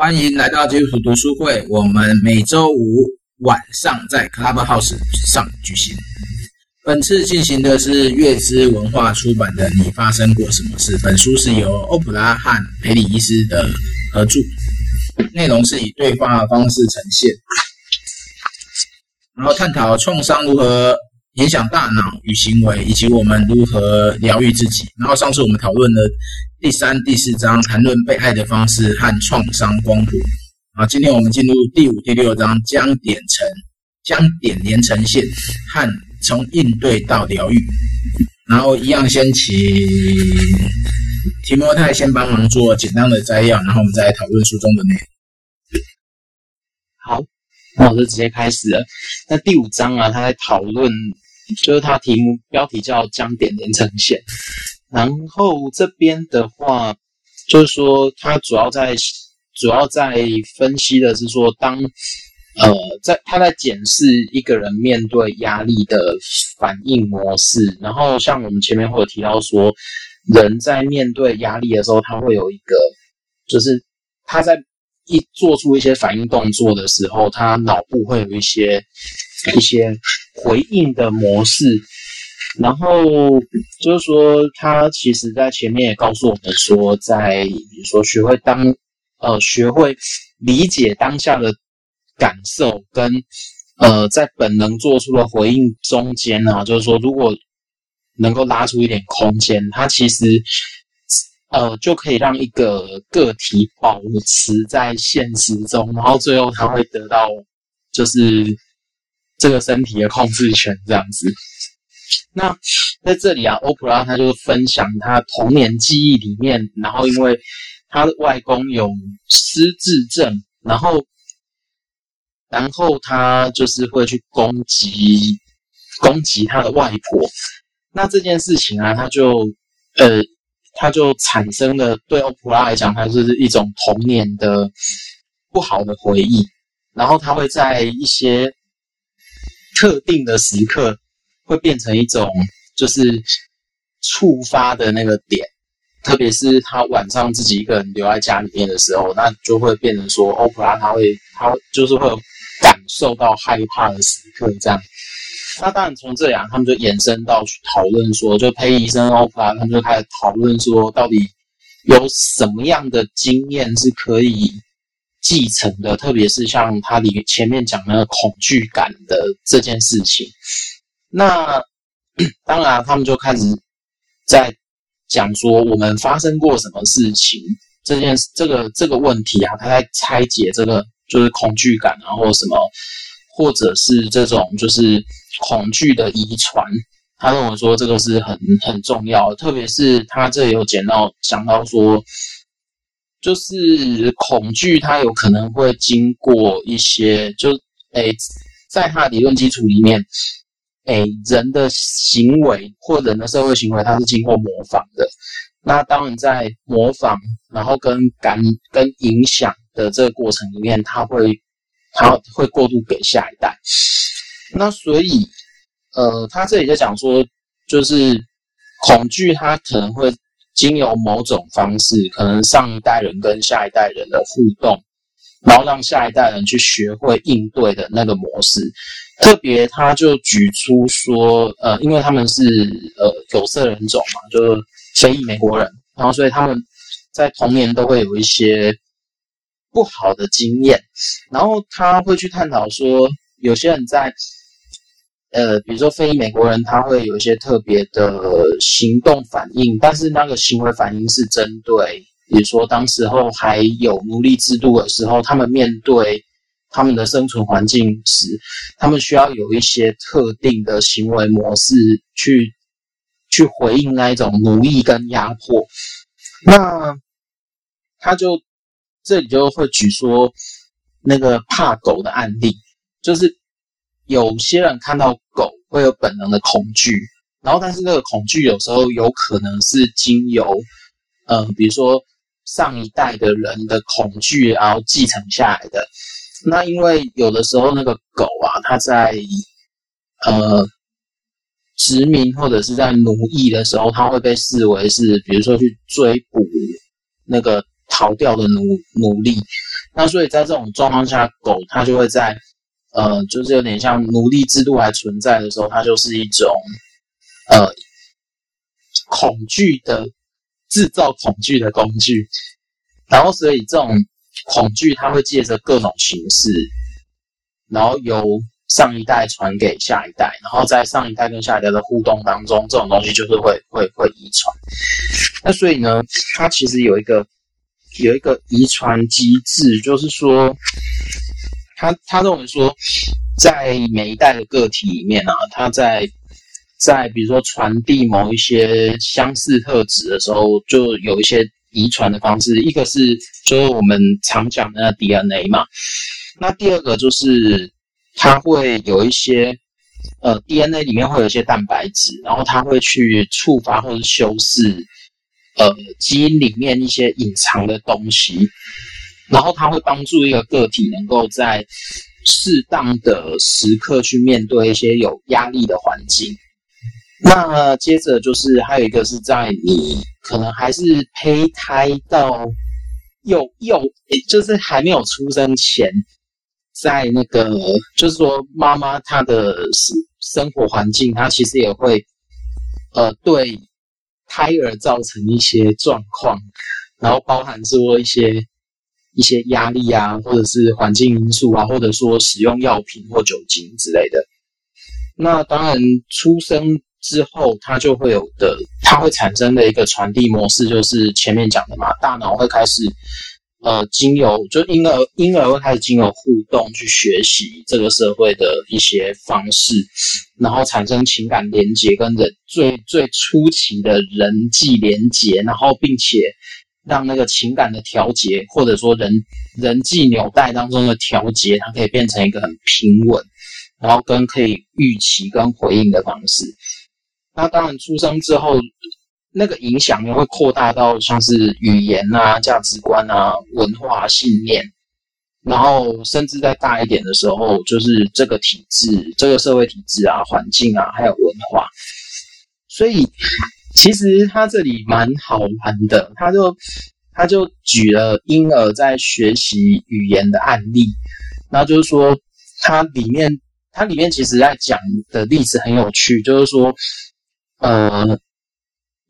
欢迎来到基督徒读书会。我们每周五晚上在 Clubhouse 上举行。本次进行的是月之文化出版的《你发生过什么事》。本书是由欧普拉和培里医师的合著，内容是以对话的方式呈现，然后探讨创伤如何影响大脑与行为，以及我们如何疗愈自己。然后上次我们讨论了。第三、第四章谈论被爱的方式和创伤光谱。啊，今天我们进入第五、第六章，将点成将点连成线和从应对到疗愈。然后一样，先请提摩太先帮忙做简单的摘要，然后我们再来讨论书中的内容。好，那我就直接开始了。那第五章啊，他在讨论，就是他题目标题叫“将点连成线”。然后这边的话，就是说，他主要在主要在分析的是说，当呃，在他在检视一个人面对压力的反应模式。然后，像我们前面会有提到说，人在面对压力的时候，他会有一个，就是他在一做出一些反应动作的时候，他脑部会有一些一些回应的模式。然后就是说，他其实在前面也告诉我们说，在比如说学会当呃学会理解当下的感受跟呃在本能做出的回应中间啊，就是说如果能够拉出一点空间，他其实呃就可以让一个个体保持在现实中，然后最后他会得到就是这个身体的控制权这样子。那在这里啊，欧普拉他就分享他童年记忆里面，然后因为他的外公有失智症，然后然后他就是会去攻击攻击他的外婆。那这件事情啊，他就呃，他就产生了对欧普拉来讲，它是一种童年的不好的回忆。然后他会在一些特定的时刻。会变成一种就是触发的那个点，特别是他晚上自己一个人留在家里面的时候，那就会变成说，欧普拉他会他就是会感受到害怕的时刻，这样。那当然从这样，他们就延伸到去讨论说，就培医生欧普拉他们就开始讨论说，到底有什么样的经验是可以继承的，特别是像他里前面讲那个恐惧感的这件事情。那当然，他们就开始在讲说我们发生过什么事情这件这个这个问题啊，他在拆解这个就是恐惧感啊，或什么，或者是这种就是恐惧的遗传。他认为说这个是很很重要，特别是他这有讲到讲到说，就是恐惧它有可能会经过一些就诶，在他的理论基础里面。诶，人的行为或人的社会行为，它是经过模仿的。那当然，在模仿，然后跟感跟影响的这个过程里面，它会它会过渡给下一代。那所以，呃，他这里在讲说，就是恐惧，它可能会经由某种方式，可能上一代人跟下一代人的互动。然后让下一代人去学会应对的那个模式，特别他就举出说，呃，因为他们是呃有色人种嘛，就是非裔美国人，然后所以他们在童年都会有一些不好的经验，然后他会去探讨说，有些人在呃，比如说非裔美国人，他会有一些特别的行动反应，但是那个行为反应是针对。比如说，当时候还有奴隶制度的时候，他们面对他们的生存环境时，他们需要有一些特定的行为模式去去回应那一种奴役跟压迫。那他就这里就会举说那个怕狗的案例，就是有些人看到狗会有本能的恐惧，然后但是那个恐惧有时候有可能是经由呃，比如说。上一代的人的恐惧，然后继承下来的。那因为有的时候那个狗啊，它在呃殖民或者是在奴役的时候，它会被视为是，比如说去追捕那个逃掉的奴奴隶。那所以在这种状况下，狗它就会在呃，就是有点像奴隶制度还存在的时候，它就是一种呃恐惧的制造恐惧的工具。然后所以这种恐惧，它会借着各种形式，然后由上一代传给下一代，然后在上一代跟下一代的互动当中，这种东西就是会会会遗传。那所以呢，它其实有一个。有一个遗传机制，就是说，他他认为说，在每一代的个体里面啊，他在在比如说传递某一些相似特质的时候，就有一些遗传的方式。一个是就是我们常讲的 DNA 嘛，那第二个就是它会有一些呃 DNA 里面会有一些蛋白质，然后它会去触发或者修饰。呃，基因里面一些隐藏的东西，然后它会帮助一个个体能够在适当的时刻去面对一些有压力的环境。那接着就是还有一个是在你可能还是胚胎到幼幼，就是还没有出生前，在那个就是说妈妈她的生活环境，她其实也会呃对。胎儿造成一些状况，然后包含说一些一些压力啊，或者是环境因素啊，或者说使用药品或酒精之类的。那当然，出生之后，它就会有的，它会产生的一个传递模式，就是前面讲的嘛，大脑会开始。呃，经由就婴儿婴儿会开始经由互动去学习这个社会的一些方式，然后产生情感连接跟人最最初期的人际连接，然后并且让那个情感的调节或者说人人际纽带当中的调节，它可以变成一个很平稳，然后跟可以预期跟回应的方式。那当然出生之后。那个影响呢，会扩大到像是语言啊、价值观啊、文化信念，然后甚至在大一点的时候，就是这个体制、这个社会体制啊、环境啊，还有文化。所以其实他这里蛮好玩的，他就他就举了婴儿在学习语言的案例，然后就是说，它里面它里面其实在讲的例子很有趣，就是说，呃。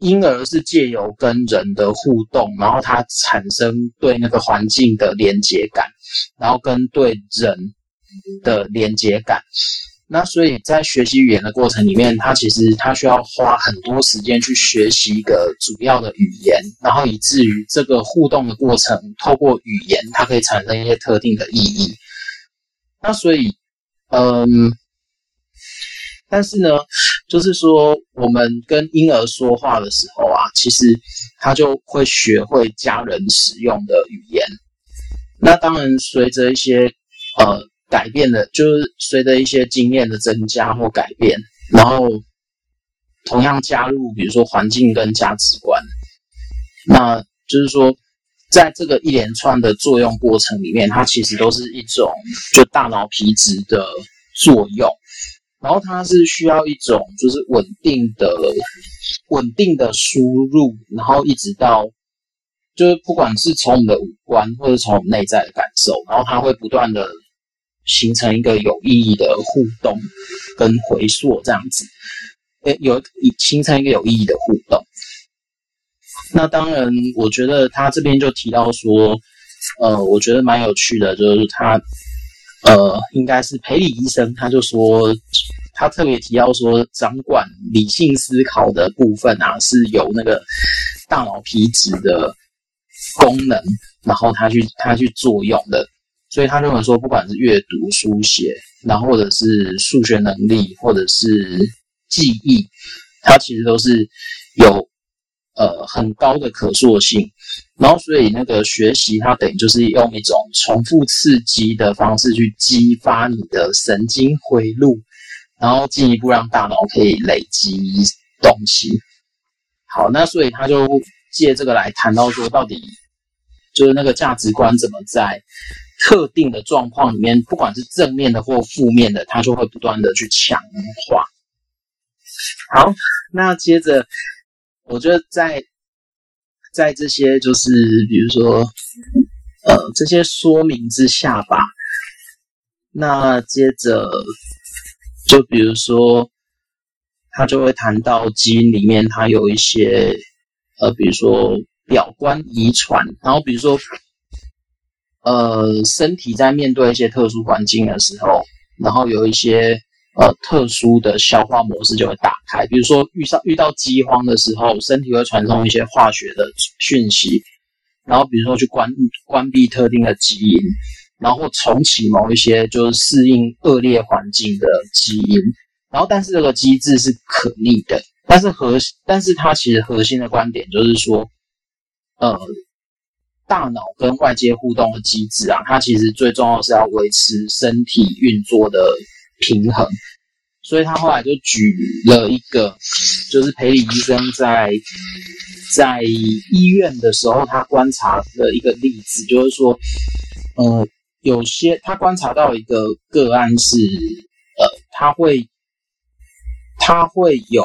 婴儿是借由跟人的互动，然后他产生对那个环境的连结感，然后跟对人的连结感。那所以在学习语言的过程里面，他其实他需要花很多时间去学习一个主要的语言，然后以至于这个互动的过程透过语言，它可以产生一些特定的意义。那所以，嗯。但是呢，就是说，我们跟婴儿说话的时候啊，其实他就会学会家人使用的语言。那当然，随着一些呃改变的，就是随着一些经验的增加或改变，然后同样加入，比如说环境跟价值观，那就是说，在这个一连串的作用过程里面，它其实都是一种就大脑皮质的作用。然后它是需要一种就是稳定的、稳定的输入，然后一直到就是不管是从我们的五官或者从我们内在的感受，然后它会不断的形成一个有意义的互动跟回溯这样子，诶，有形成一个有意义的互动。那当然，我觉得他这边就提到说，呃，我觉得蛮有趣的，就是他。呃，应该是培里医生，他就说，他特别提到说，掌管理性思考的部分啊，是由那个大脑皮质的功能，然后他去他去作用的。所以他认为说，不管是阅读、书写，然后或者是数学能力，或者是记忆，它其实都是有呃很高的可塑性。然后，所以那个学习，它等于就是用一种重复刺激的方式去激发你的神经回路，然后进一步让大脑可以累积东西。好，那所以他就借这个来谈到说，到底就是那个价值观怎么在特定的状况里面，不管是正面的或负面的，它就会不断的去强化。好，那接着我觉得在。在这些就是比如说，呃，这些说明之下吧，那接着就比如说，他就会谈到基因里面它有一些呃，比如说表观遗传，然后比如说呃身体在面对一些特殊环境的时候，然后有一些。呃，特殊的消化模式就会打开，比如说遇上遇到饥荒的时候，身体会传送一些化学的讯息，然后比如说去关关闭特定的基因，然后重启某一些就是适应恶劣环境的基因，然后但是这个机制是可逆的，但是核但是它其实核心的观点就是说，呃，大脑跟外界互动的机制啊，它其实最重要是要维持身体运作的平衡，所以他后来就举了一个，就是培里医生在在医院的时候，他观察的一个例子，就是说，呃，有些他观察到一个个案是，呃，他会他会有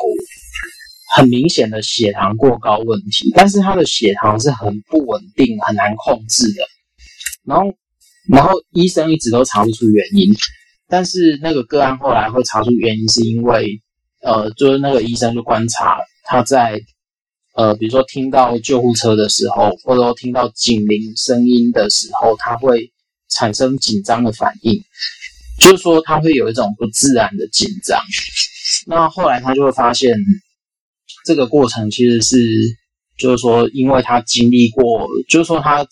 很明显的血糖过高问题，但是他的血糖是很不稳定、很难控制的，然后然后医生一直都查不出原因。但是那个个案后来会查出原因，是因为，呃，就是那个医生就观察他在，呃，比如说听到救护车的时候，或者说听到警铃声音的时候，他会产生紧张的反应，就是说他会有一种不自然的紧张。那后来他就会发现，这个过程其实是，就是说，因为他经历过，就是说他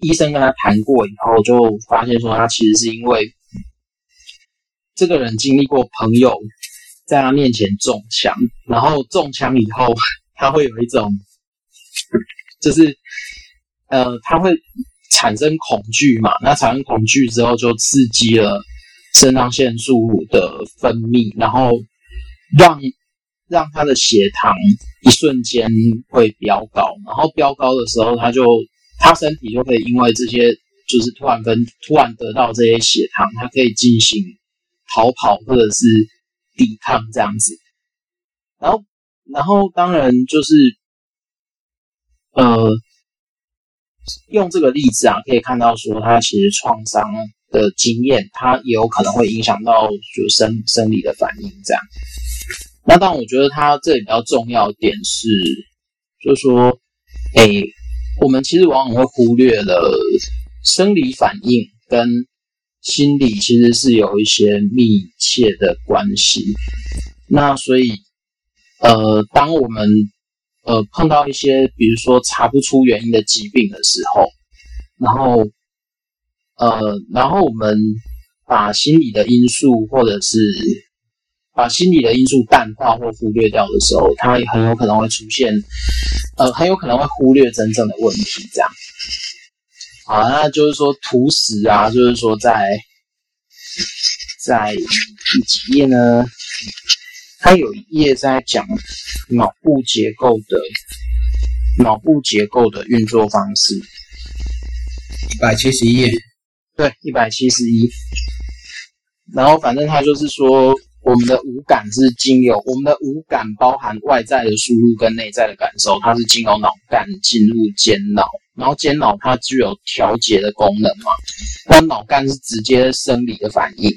医生跟他谈过以后，就发现说他其实是因为。这个人经历过朋友在他面前中枪，然后中枪以后，他会有一种，就是，呃，他会产生恐惧嘛？那产生恐惧之后，就刺激了肾上腺素的分泌，然后让让他的血糖一瞬间会飙高，然后飙高的时候，他就他身体就可以因为这些，就是突然跟突然得到这些血糖，他可以进行。逃跑或者是抵抗这样子，然后，然后当然就是，呃，用这个例子啊，可以看到说，他其实创伤的经验，他也有可能会影响到就生生理的反应这样。那当然，我觉得他这里比较重要点是，就是说，哎，我们其实往往会忽略了生理反应跟。心理其实是有一些密切的关系，那所以，呃，当我们呃碰到一些比如说查不出原因的疾病的时候，然后，呃，然后我们把心理的因素或者是把心理的因素淡化或忽略掉的时候，它很有可能会出现，呃，很有可能会忽略真正的问题，这样。好，那就是说图十啊，就是说在在第几页呢？它有一页在讲脑部结构的脑部结构的运作方式。一百七十一页，对，一百七十一。然后反正它就是说。我们的五感是经由我们的五感包含外在的输入跟内在的感受，它是经由脑干进入间脑，然后间脑它具有调节的功能嘛，那脑干是直接生理的反应，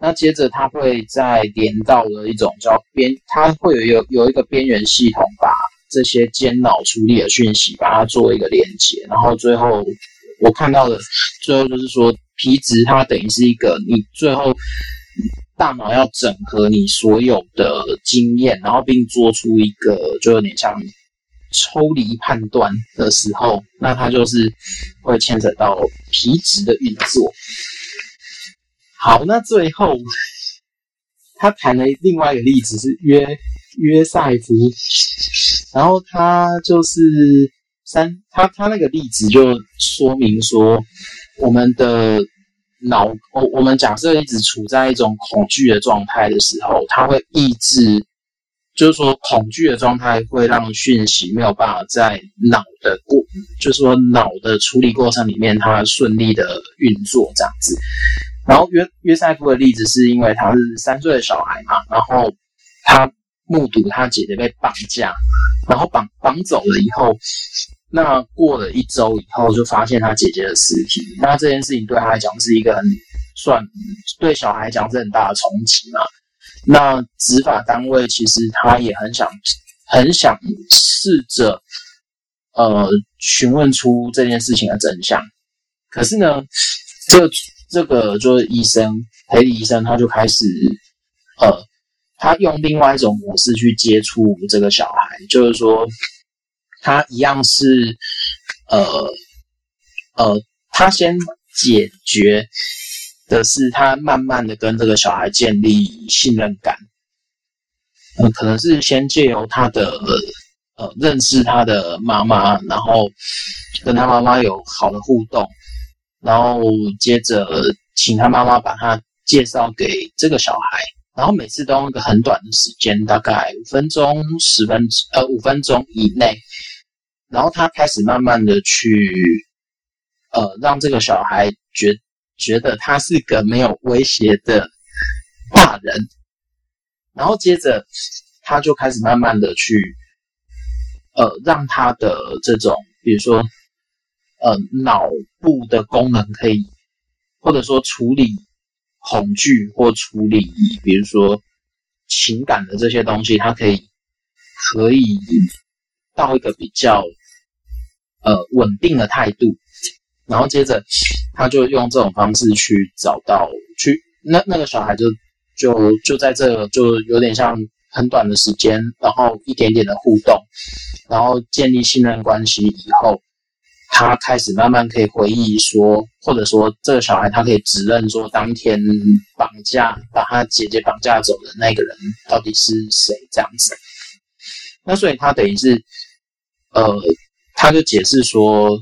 那接着它会再连到了一种叫边，它会有有有一个边缘系统把这些间脑处理的讯息把它做一个连接，然后最后我看到的最后就是说皮质它等于是一个你最后。大脑要整合你所有的经验，然后并做出一个就有点像抽离判断的时候，那它就是会牵扯到皮质的运作。好，那最后他谈了另外一个例子是约约塞夫，然后他就是三，他他那个例子就说明说我们的。脑，我我们假设一直处在一种恐惧的状态的时候，它会抑制，就是说恐惧的状态会让讯息没有办法在脑的过，就是说脑的处理过程里面，它顺利的运作这样子。然后约约塞夫的例子是因为他是三岁的小孩嘛，然后他目睹他姐姐被绑架，然后绑绑走了以后，那过了一周以后，就发现他姐姐的尸体。那这件事情对他来讲是一个很算对小孩来讲是很大的冲击嘛。那执法单位其实他也很想很想试着呃询问出这件事情的真相。可是呢，这这个就是医生裴李医生，他就开始呃，他用另外一种模式去接触这个小孩，就是说。他一样是，呃，呃，他先解决的是他慢慢的跟这个小孩建立信任感，嗯、呃，可能是先借由他的呃认识他的妈妈，然后跟他妈妈有好的互动，然后接着请他妈妈把他介绍给这个小孩，然后每次都用一个很短的时间，大概五分钟、十分呃五分钟以内。然后他开始慢慢的去，呃，让这个小孩觉觉得他是个没有威胁的大人，然后接着他就开始慢慢的去，呃，让他的这种，比如说，呃，脑部的功能可以，或者说处理恐惧或处理，比如说情感的这些东西，他可以可以到一个比较。呃，稳定的态度，然后接着他就用这种方式去找到去那那个小孩就就就在这就有点像很短的时间，然后一点点的互动，然后建立信任关系以后，他开始慢慢可以回忆说，或者说这个小孩他可以指认说，当天绑架把他姐姐绑架走的那个人到底是谁这样子。那所以他等于是呃。他就解释说，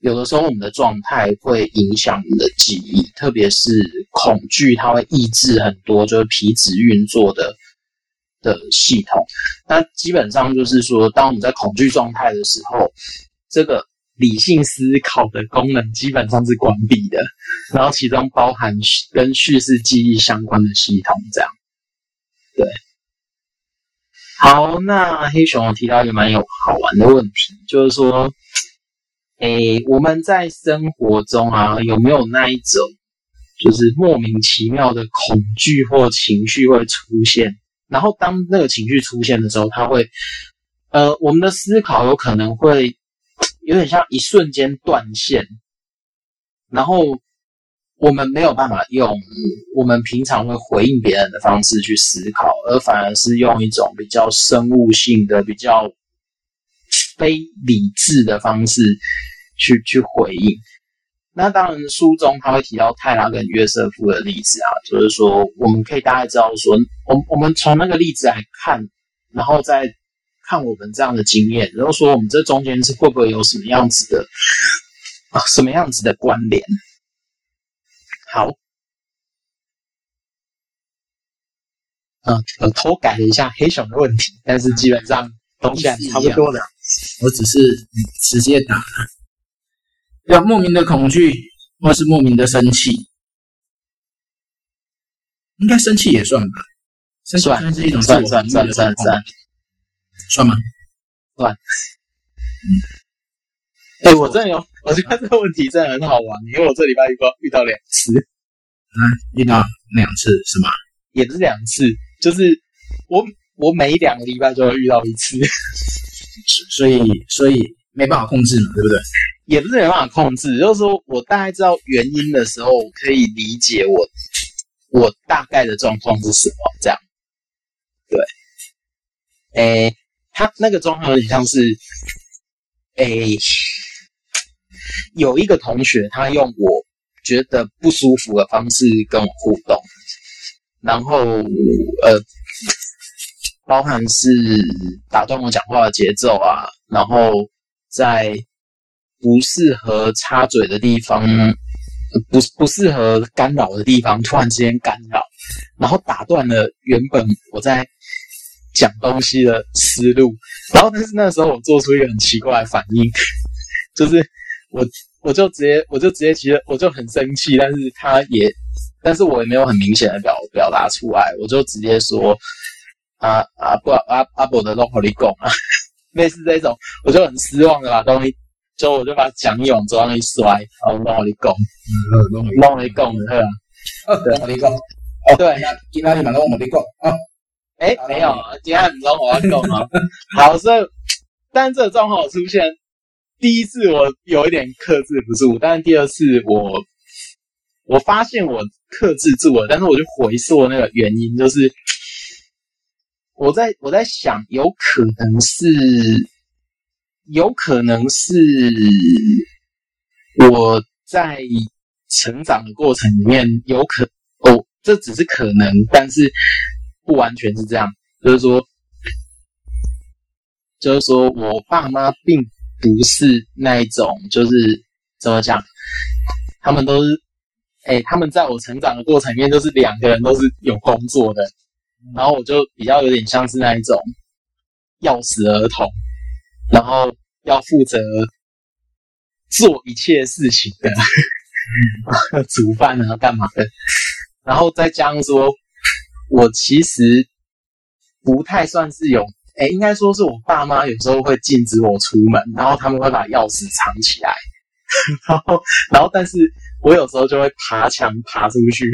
有的时候我们的状态会影响我们的记忆，特别是恐惧，它会抑制很多就是皮质运作的的系统。那基本上就是说，当我们在恐惧状态的时候，这个理性思考的功能基本上是关闭的，然后其中包含跟叙事记忆相关的系统，这样，对。好，那黑熊提到一个蛮有好玩的问题，就是说，诶，我们在生活中啊，有没有那一种，就是莫名其妙的恐惧或情绪会出现？然后当那个情绪出现的时候，它会，呃，我们的思考有可能会有点像一瞬间断线，然后。我们没有办法用我们平常会回应别人的方式去思考，而反而是用一种比较生物性的、比较非理智的方式去去回应。那当然，书中他会提到泰拉跟约瑟夫的例子啊，就是说我们可以大概知道说，我我们从那个例子来看，然后再看我们这样的经验，然后说我们这中间是会不会有什么样子的啊，什么样子的关联？好，嗯，我偷改了一下黑熊的问题，但是基本上东西还差不多的。我只是直接打，要莫名的恐惧，或是莫名的生气，应该生气也算吧？生气算是一种算算算算算，算吗？算。嗯，哎，我真的有。我觉得这个问题真的很好玩，因为我这礼拜遇到遇到两次，啊，遇到两次是吗？也不是两次，就是我我每两个礼拜就会遇到一次，所以所以没办法控制嘛，对不对？也不是没办法控制，就是说我大概知道原因的时候，我可以理解我我大概的状况是什么，这样，对，诶，他那个状况有点像是，诶。有一个同学，他用我觉得不舒服的方式跟我互动，然后呃，包含是打断我讲话的节奏啊，然后在不适合插嘴的地方，不不适合干扰的地方，突然之间干扰，然后打断了原本我在讲东西的思路，然后但是那时候我做出一个很奇怪的反应，就是。我我就直接我就直接其实我就很生气，但是他也，但是我也没有很明显的表表达出来，我就直接说啊啊不啊啊不的龙口里贡啊，类似这种，我就很失望的把东西，就我就把讲义往桌上一摔，然后让我你讲，嗯，让我你讲的，对吧？哦，对，我你讲，哦，对，今天你们弄我们你讲啊，哎，没有，今天你让我要讲啊。好，所以，但是这个状况出现，第一次我有一点克制不住，但是第二次我我发现我克制住了，但是我就回溯那个原因，就是。我在我在想，有可能是，有可能是我在成长的过程里面有可哦，这只是可能，但是不完全是这样。就是说，就是说我爸妈并不是那一种，就是怎么讲，他们都是，哎，他们在我成长的过程里面，都是两个人都是有工作的。然后我就比较有点像是那一种钥匙儿童，然后要负责做一切事情的，嗯、煮饭啊干嘛的，然后再加上说，我其实不太算是有，哎，应该说是我爸妈有时候会禁止我出门，然后他们会把钥匙藏起来，然后然后但是我有时候就会爬墙爬出去。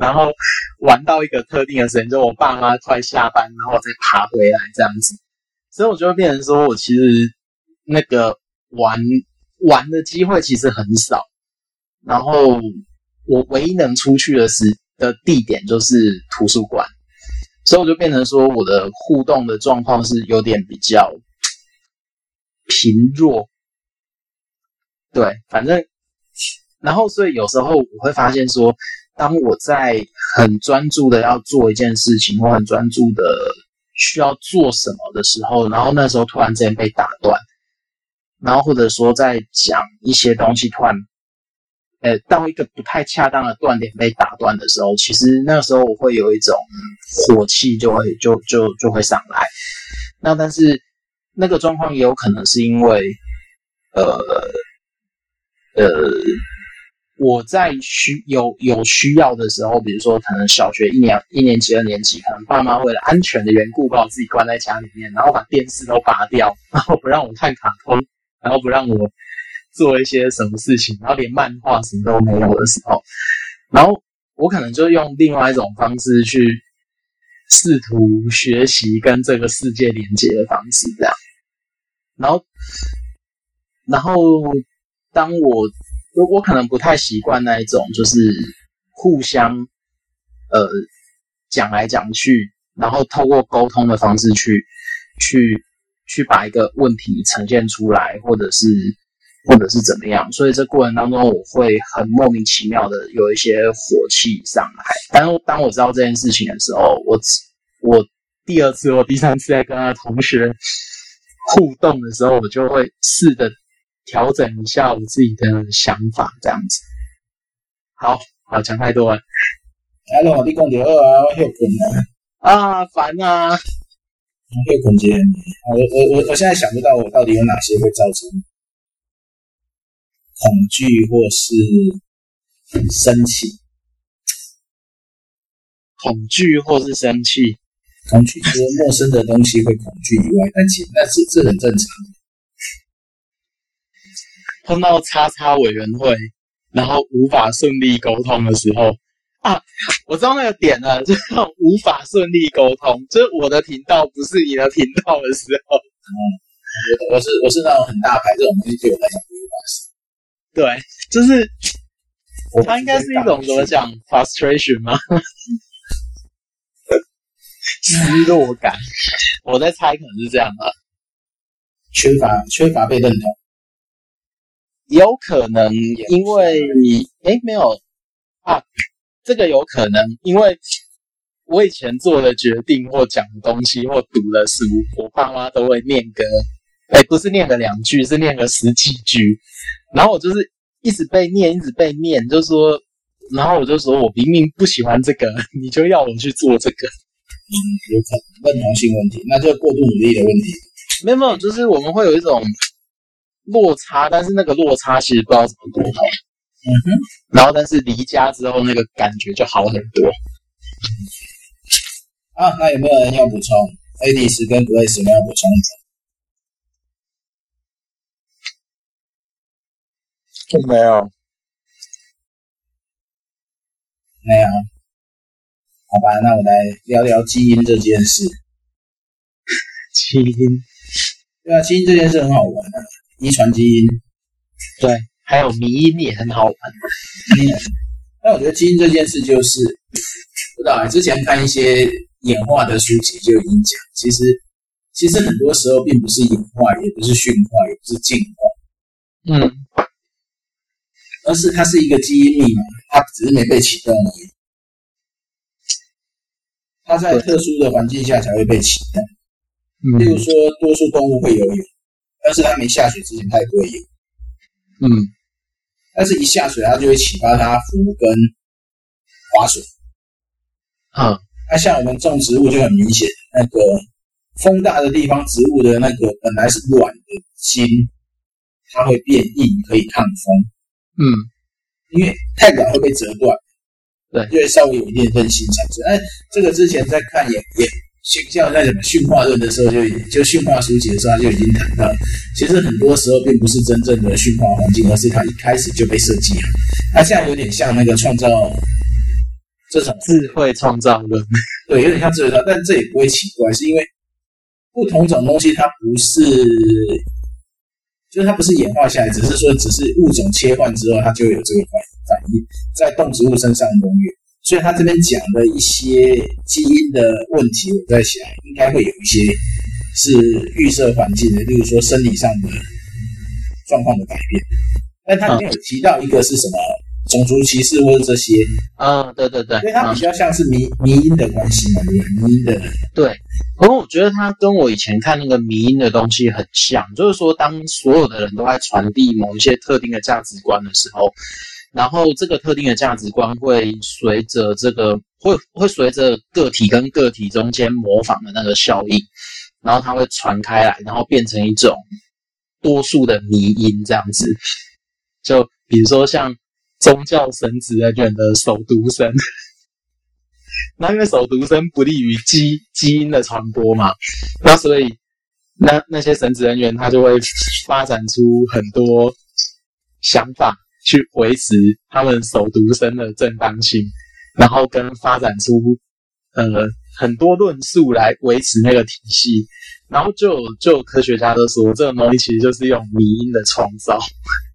然后玩到一个特定的时间，就我爸妈快下班，然后我再爬回来这样子，所以我就会变成说，我其实那个玩玩的机会其实很少，然后我唯一能出去的时的地点就是图书馆，所以我就变成说，我的互动的状况是有点比较贫弱，对，反正，然后所以有时候我会发现说。当我在很专注的要做一件事情，或很专注的需要做什么的时候，然后那时候突然之间被打断，然后或者说在讲一些东西，突然，呃，到一个不太恰当的断点被打断的时候，其实那个时候我会有一种火气就会就就就会上来。那但是那个状况也有可能是因为，呃，呃。我在需有有需要的时候，比如说可能小学一年一年级、二年级，可能爸妈为了安全的缘故，把我自己关在家里面，然后把电视都拔掉，然后不让我看卡通，然后不让我做一些什么事情，然后连漫画什么都没有的时候，然后我可能就用另外一种方式去试图学习跟这个世界连接的方式，这样，然后，然后当我。我我可能不太习惯那一种，就是互相呃讲来讲去，然后透过沟通的方式去去去把一个问题呈现出来，或者是或者是怎么样。所以这过程当中，我会很莫名其妙的有一些火气上来。但是当我知道这件事情的时候，我我第二次或第三次在跟他同学互动的时候，我就会试着。调整一下我自己的想法，这样子。好好讲太多了。哎，那我你讲第二啊，我休困了。啊，烦啊！我休困几天？我我我我现在想不到我到底有哪些会造成恐惧或是生气。恐惧或是生气，恐惧除了陌生的东西会恐惧以外，但其那其实这很正常。碰到叉叉委员会，然后无法顺利沟通的时候啊，我知道那个点了，就是无法顺利沟通，就是我的频道不是你的频道的时候。嗯，我是我是那种很大牌这种东西对我来讲不会发生。对，就是它应该是一种怎么讲，frustration 吗？失落感，我在猜可能是这样的，缺乏缺乏被认同。有可能，因为你哎没有啊，这个有可能，因为我以前做的决定或讲的东西或读的书，我爸妈都会念个，哎不是念个两句，是念个十几句，然后我就是一直被念，一直被念，就说，然后我就说我明明不喜欢这个，你就要我去做这个，嗯，有可能认同性问题，那就过度努力的问题，没有没有，就是我们会有一种。落差，但是那个落差其实不知道怎么补好。嗯哼，然后但是离家之后那个感觉就好很多。啊，那有没有人要补充？AD 是跟 AS 要补充吗？没有，没有。好吧，那我来聊聊基因这件事。基因，对啊，基因这件事很好玩的。遗传基因。对，还有迷因也很好玩。那我觉得基因这件事就是，不知之前看一些演化的书籍就已经讲，其实其实很多时候并不是演化，也不是驯化，也不是进化，嗯，而是它是一个基因密码，它只是没被启动而已。它在特殊的环境下才会被启动。嗯，例如说，多数动物会游泳，但是它没下水之前，它也不会游。嗯，但是一下水，它就会启发它浮跟划水。啊，那像我们种植物就很明显，那个风大的地方，植物的那个本来是软的茎，它会变硬，可以抗风。嗯，因为太软会被折断。对，就会稍微有一点韧性产生。哎，这个之前在看也也像在什么驯化论的时候就，就就驯化书籍的时候他就已经谈到，其实很多时候并不是真正的驯化环境，而是它一开始就被设计好。它现在有点像那个创造这种智慧创造论，对，有点像智慧创造，但这也不会奇怪，是因为不同种东西它不是，就是它不是演化下来，只是说只是物种切换之后，它就有这个反。反应在动植物身上永远，所以他这边讲的一些基因的问题，我在想应该会有一些是预设环境的，例如说生理上的状况的改变。但他里面有提到一个是什么种族歧视或者这些啊，对对对，因为它比较像是迷迷因的关系嘛，对？迷因的对。不过我觉得它跟我以前看那个迷因的东西很像，就是说当所有的人都在传递某一些特定的价值观的时候。然后这个特定的价值观会随着这个会会随着个体跟个体中间模仿的那个效应，然后它会传开来，然后变成一种多数的迷因这样子。就比如说像宗教神职人员的首读生，那因为首读生不利于基基因的传播嘛，那所以那那些神职人员他就会发展出很多想法。去维持他们首读生的正当性，然后跟发展出呃很多论述来维持那个体系，然后就就科学家都说这个东西其实就是用迷因的创造，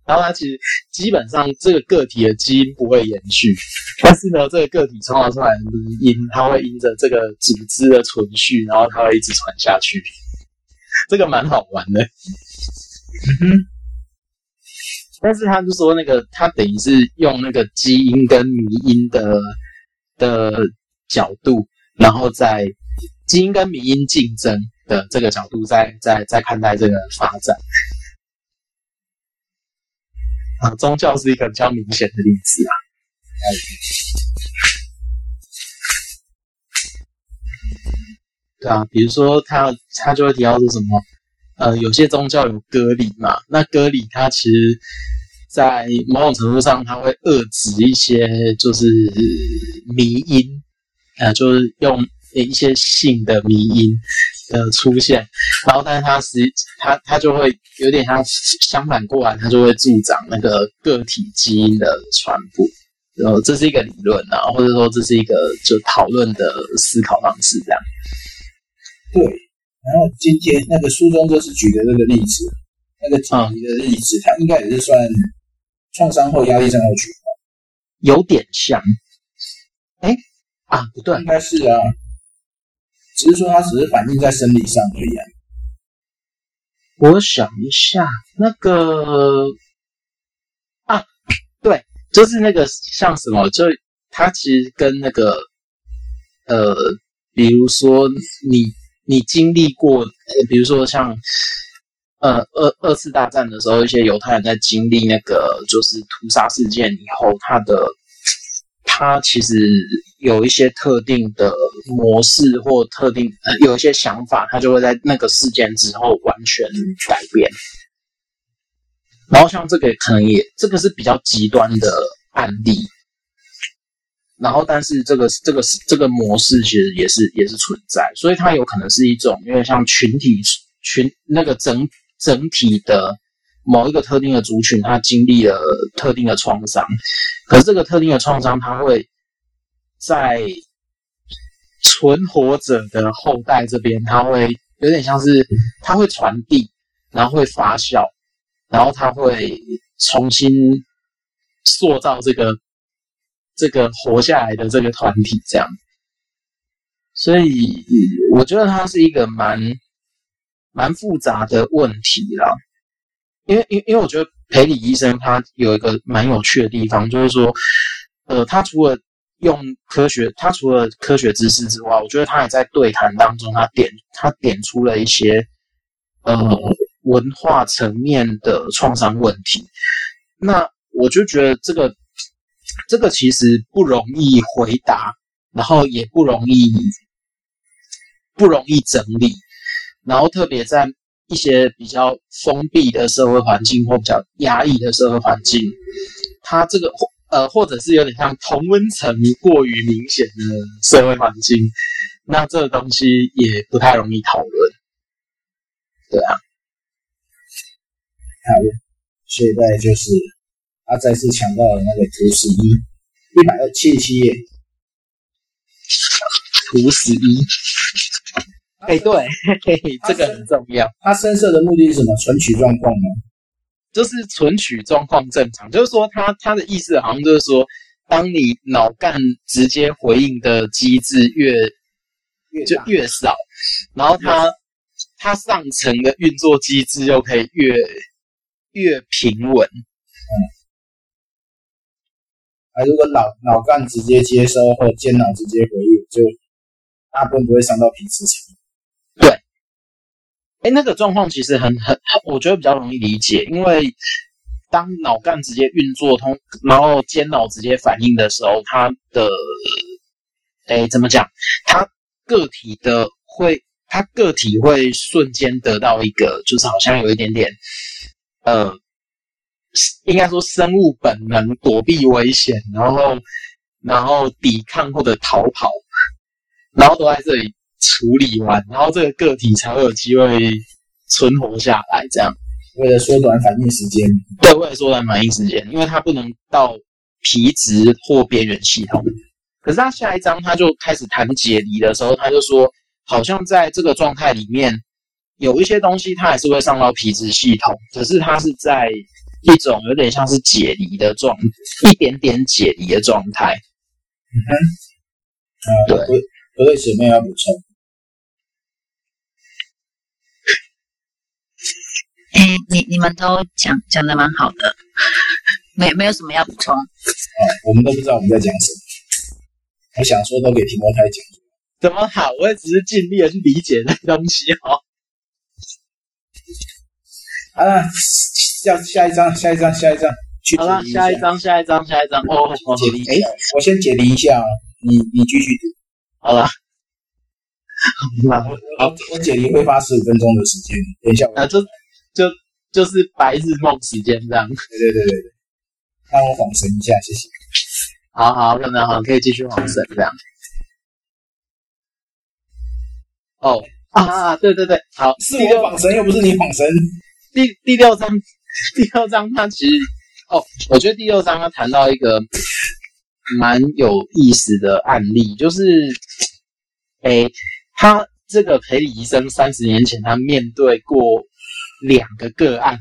然后它其实基本上这个个体的基因不会延续，但是呢这个个体创造出来的迷因，它会因着这个组织的存续，然后它会一直传下去，这个蛮好玩的。嗯哼。但是他就说，那个他等于是用那个基因跟迷因的的角度，然后在基因跟迷因竞争的这个角度在，在在看待这个发展。啊，宗教是一个比较明显的例子啊。对啊，比如说他他就会提到说什么，呃，有些宗教有割礼嘛，那割礼它其实。在某种程度上，它会遏制一些就是迷因，呃，就是用一些性的迷因的出现，然后，但是它实它它就会有点像相反过来，它就会助长那个个体基因的传播。然后这是一个理论啊，或者说这是一个就讨论的思考方式这样。对，然后今天那个书中就是举的那个例子，那个举的例子，它应该也是算。创伤后压力症候群，有点像，哎啊，不对，应该是啊，只是说它只是反映在生理上而已啊。我想一下，那个啊，对，就是那个像什么，就它其实跟那个呃，比如说你你经历过，呃，比如说像。呃，二二次大战的时候，一些犹太人在经历那个就是屠杀事件以后，他的他其实有一些特定的模式或特定呃有一些想法，他就会在那个事件之后完全改变。然后像这个可能也这个是比较极端的案例，然后但是这个这个这个模式其实也是也是存在，所以它有可能是一种因为像群体群那个整。整体的某一个特定的族群，他经历了特定的创伤，可是这个特定的创伤，它会在存活者的后代这边，它会有点像是它会传递，然后会发酵，然后它会重新塑造这个这个活下来的这个团体，这样。所以我觉得它是一个蛮蛮复杂的问题啦。因为，因因为我觉得裴理医生他有一个蛮有趣的地方，就是说，呃，他除了用科学，他除了科学知识之外，我觉得他也在对谈当中，他点他点出了一些呃文化层面的创伤问题。那我就觉得这个这个其实不容易回答，然后也不容易不容易整理，然后特别在。一些比较封闭的社会环境或比较压抑的社会环境，它这个呃，或者是有点像同温层过于明显的社会环境，那这个东西也不太容易讨论。对啊，好，现在就是他再次抢到了那个图十一，一百二七十七页，图十一。哎，对，嘿 嘿，这个很重要。它深色的目的是什么？存取状况吗？就是存取状况正常，就是说他他的意思好像就是说，当你脑干直接回应的机制越越就越少，然后它它上层的运作机制又可以越越平稳。嗯，啊，如果脑脑干直接接收或间脑直接回应，就大部分不会伤到皮质层。哎，那个状况其实很很，我觉得比较容易理解，因为当脑干直接运作通，然后间脑直接反应的时候，它的，哎，怎么讲？它个体的会，它个体会瞬间得到一个，就是好像有一点点，呃，应该说生物本能躲避危险，然后然后抵抗或者逃跑，然后都在这里。处理完，然后这个个体才会有机会存活下来。这样，为了缩短反应时间，对，为了缩短反应时间，因为它不能到皮质或边缘系统。可是他下一章他就开始谈解离的时候，他就说，好像在这个状态里面，有一些东西它还是会上到皮质系统，可是它是在一种有点像是解离的状，一点点解离的状态。嗯哼，啊，对，何瑞姐妹要补充。哎，你你们都讲讲的蛮好的，没没有什么要补充。啊，我们都不知道我们在讲什么。我想说都给提摩太讲。怎么好？我也只是尽力的去理解那东西哦。啊，下下一张，下一张，下一张，去好了，下一张，下一张，下一张。哦，解离。哎，我先解离一下哦，你你继续读。好了。好，好，我解离会花十五分钟的时间。等一下，啊，这。就就是白日梦时间这样，对对对对对，让我恍神一下，谢谢。好好，可能好，可以继续恍神这样。哦啊啊，对对对，好，是我恍神，又不是你恍神。第第六章，第六章它其实，哦，我觉得第六章它谈到一个蛮有意思的案例，就是，诶，他这个裴礼医生三十年前他面对过。两个个案，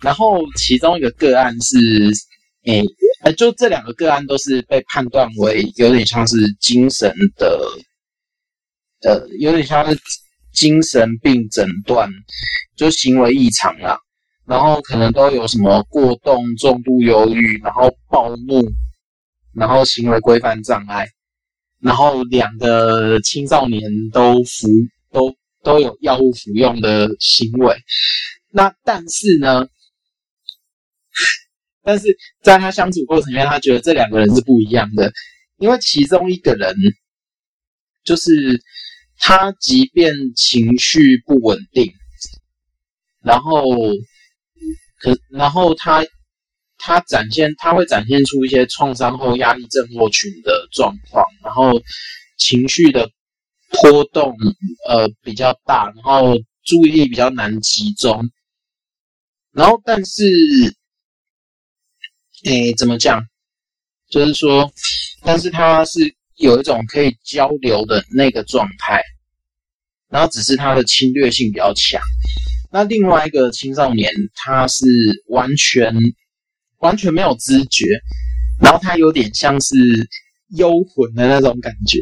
然后其中一个个案是，诶，呃，就这两个个案都是被判断为有点像是精神的，呃，有点像是精神病诊断，就行为异常啦，然后可能都有什么过动、重度忧郁，然后暴怒，然后行为规范障碍，然后两个青少年都服都。都有药物服用的行为，那但是呢，但是在他相处过程里面，他觉得这两个人是不一样的，因为其中一个人就是他，即便情绪不稳定，然后可然后他他展现他会展现出一些创伤后压力症候群的状况，然后情绪的。波动呃比较大，然后注意力比较难集中，然后但是，诶，怎么讲？就是说，但是他是有一种可以交流的那个状态，然后只是他的侵略性比较强。那另外一个青少年，他是完全完全没有知觉，然后他有点像是幽魂的那种感觉。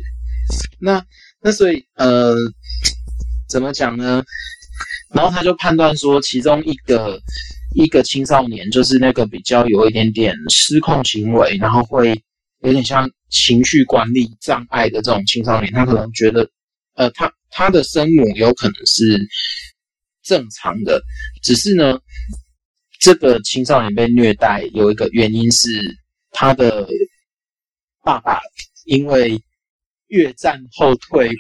那那所以呃，怎么讲呢？然后他就判断说，其中一个一个青少年就是那个比较有一点点失控行为，然后会有点像情绪管理障碍的这种青少年，他可能觉得，呃，他他的生母有可能是正常的，只是呢，这个青少年被虐待有一个原因是他的爸爸因为越战后退伍，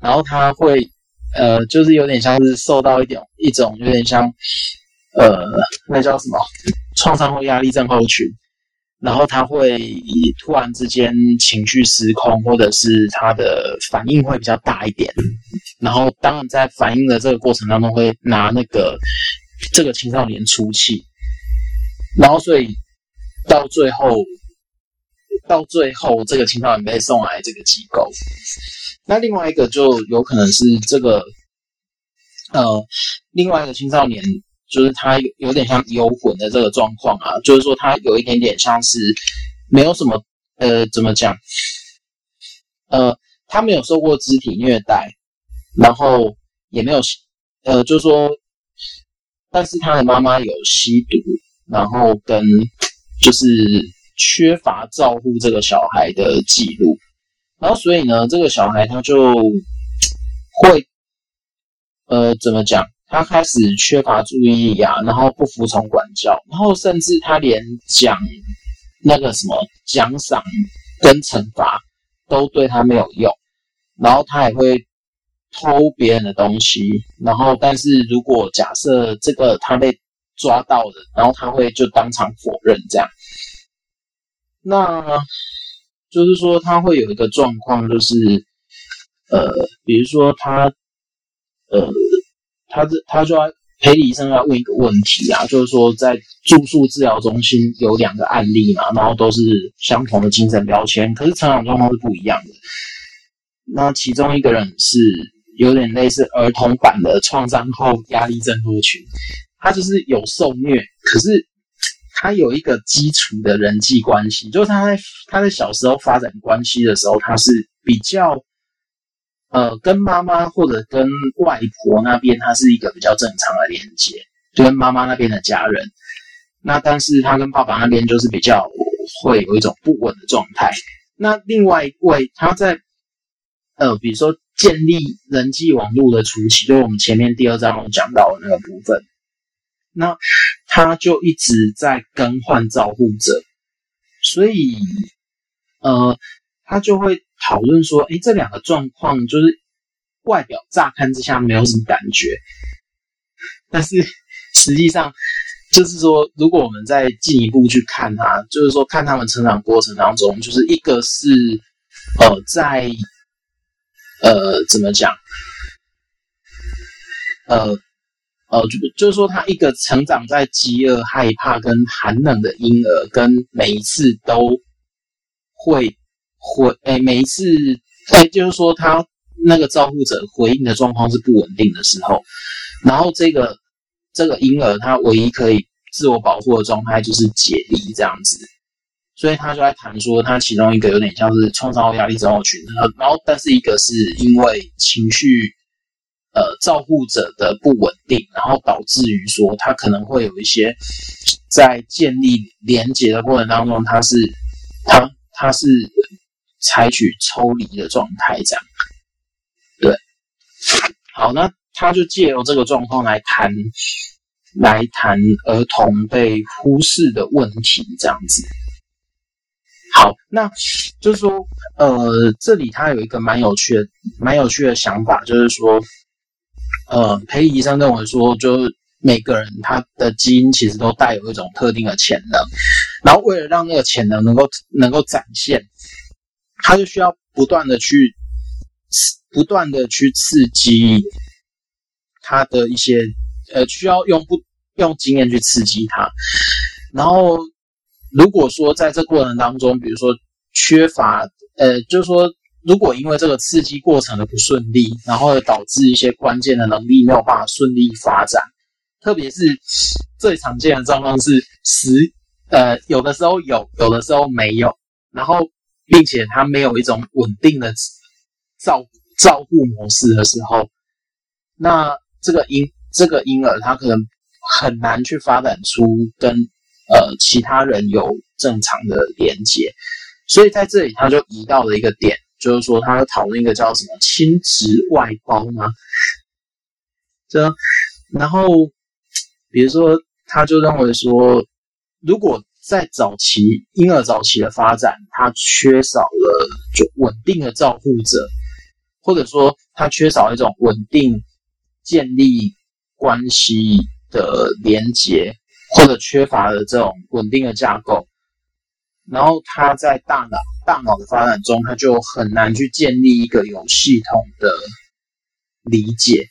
然后他会。呃，就是有点像是受到一点一种有点像，呃，那叫什么创伤后压力症候群，然后他会突然之间情绪失控，或者是他的反应会比较大一点，然后当然在反应的这个过程当中会拿那个这个青少年出气，然后所以到最后到最后这个青少年被送来这个机构。那另外一个就有可能是这个，呃，另外一个青少年就是他有有点像幽魂的这个状况啊，就是说他有一点点像是没有什么，呃，怎么讲？呃，他没有受过肢体虐待，然后也没有，呃，就是说，但是他的妈妈有吸毒，然后跟就是缺乏照顾这个小孩的记录。然后，所以呢，这个小孩他就会，呃，怎么讲？他开始缺乏注意力啊，然后不服从管教，然后甚至他连讲那个什么奖赏跟惩罚都对他没有用，然后他也会偷别人的东西，然后但是如果假设这个他被抓到了，然后他会就当场否认这样，那。就是说，他会有一个状况，就是，呃，比如说他，呃，他这他就要裴医生要问一个问题啊，就是说，在住宿治疗中心有两个案例嘛，然后都是相同的精神标签，可是成长状况是不一样的。那其中一个人是有点类似儿童版的创伤后压力症候群，他就是有受虐，可是。他有一个基础的人际关系，就是他在他在小时候发展关系的时候，他是比较呃跟妈妈或者跟外婆那边，他是一个比较正常的连接，就跟妈妈那边的家人。那但是他跟爸爸那边就是比较会有一种不稳的状态。那另外一位他在呃比如说建立人际网络的初期，就是我们前面第二章有讲到的那个部分。那他就一直在更换照护者，所以，呃，他就会讨论说，诶，这两个状况就是外表乍看之下没有什么感觉，但是 实际上就是说，如果我们再进一步去看他，就是说看他们成长过程当中，就是一个是，呃，在，呃，怎么讲，呃。呃，就就是说，他一个成长在饥饿、害怕跟寒冷的婴儿，跟每一次都会回，诶，每一次，诶，就是说，他那个照顾者回应的状况是不稳定的时候，然后这个这个婴儿他唯一可以自我保护的状态就是解离这样子，所以他就在谈说，他其中一个有点像是创伤压力症候群，然后但是一个是因为情绪。呃，照顾者的不稳定，然后导致于说他可能会有一些在建立连接的过程当中，他是他他是采取抽离的状态，这样。对，好，那他就借由这个状况来谈，来谈儿童被忽视的问题，这样子。好，那就是说，呃，这里他有一个蛮有趣的、蛮有趣的想法，就是说。呃，裴医生跟我说，就是每个人他的基因其实都带有一种特定的潜能，然后为了让那个潜能能够能够展现，他就需要不断的去不断的去刺激他的一些呃，需要用不用经验去刺激他。然后如果说在这过程当中，比如说缺乏，呃，就是说如果因为这个刺激过程的不顺利，然后导致一些关键的能力没有办法顺利发展，特别是最常见的状况是时，呃，有的时候有，有的时候没有，然后并且他没有一种稳定的照照顾模式的时候，那这个婴这个婴儿他可能很难去发展出跟呃其他人有正常的连接，所以在这里他就移到了一个点，就是说他讨论一个叫什么亲职外包吗？这然后比如说他就认为说，如果在早期婴儿早期的发展，他缺少了就稳定的照顾者。或者说，他缺少一种稳定建立关系的连接，或者缺乏了这种稳定的架构，然后他在大脑大脑的发展中，他就很难去建立一个有系统的理解，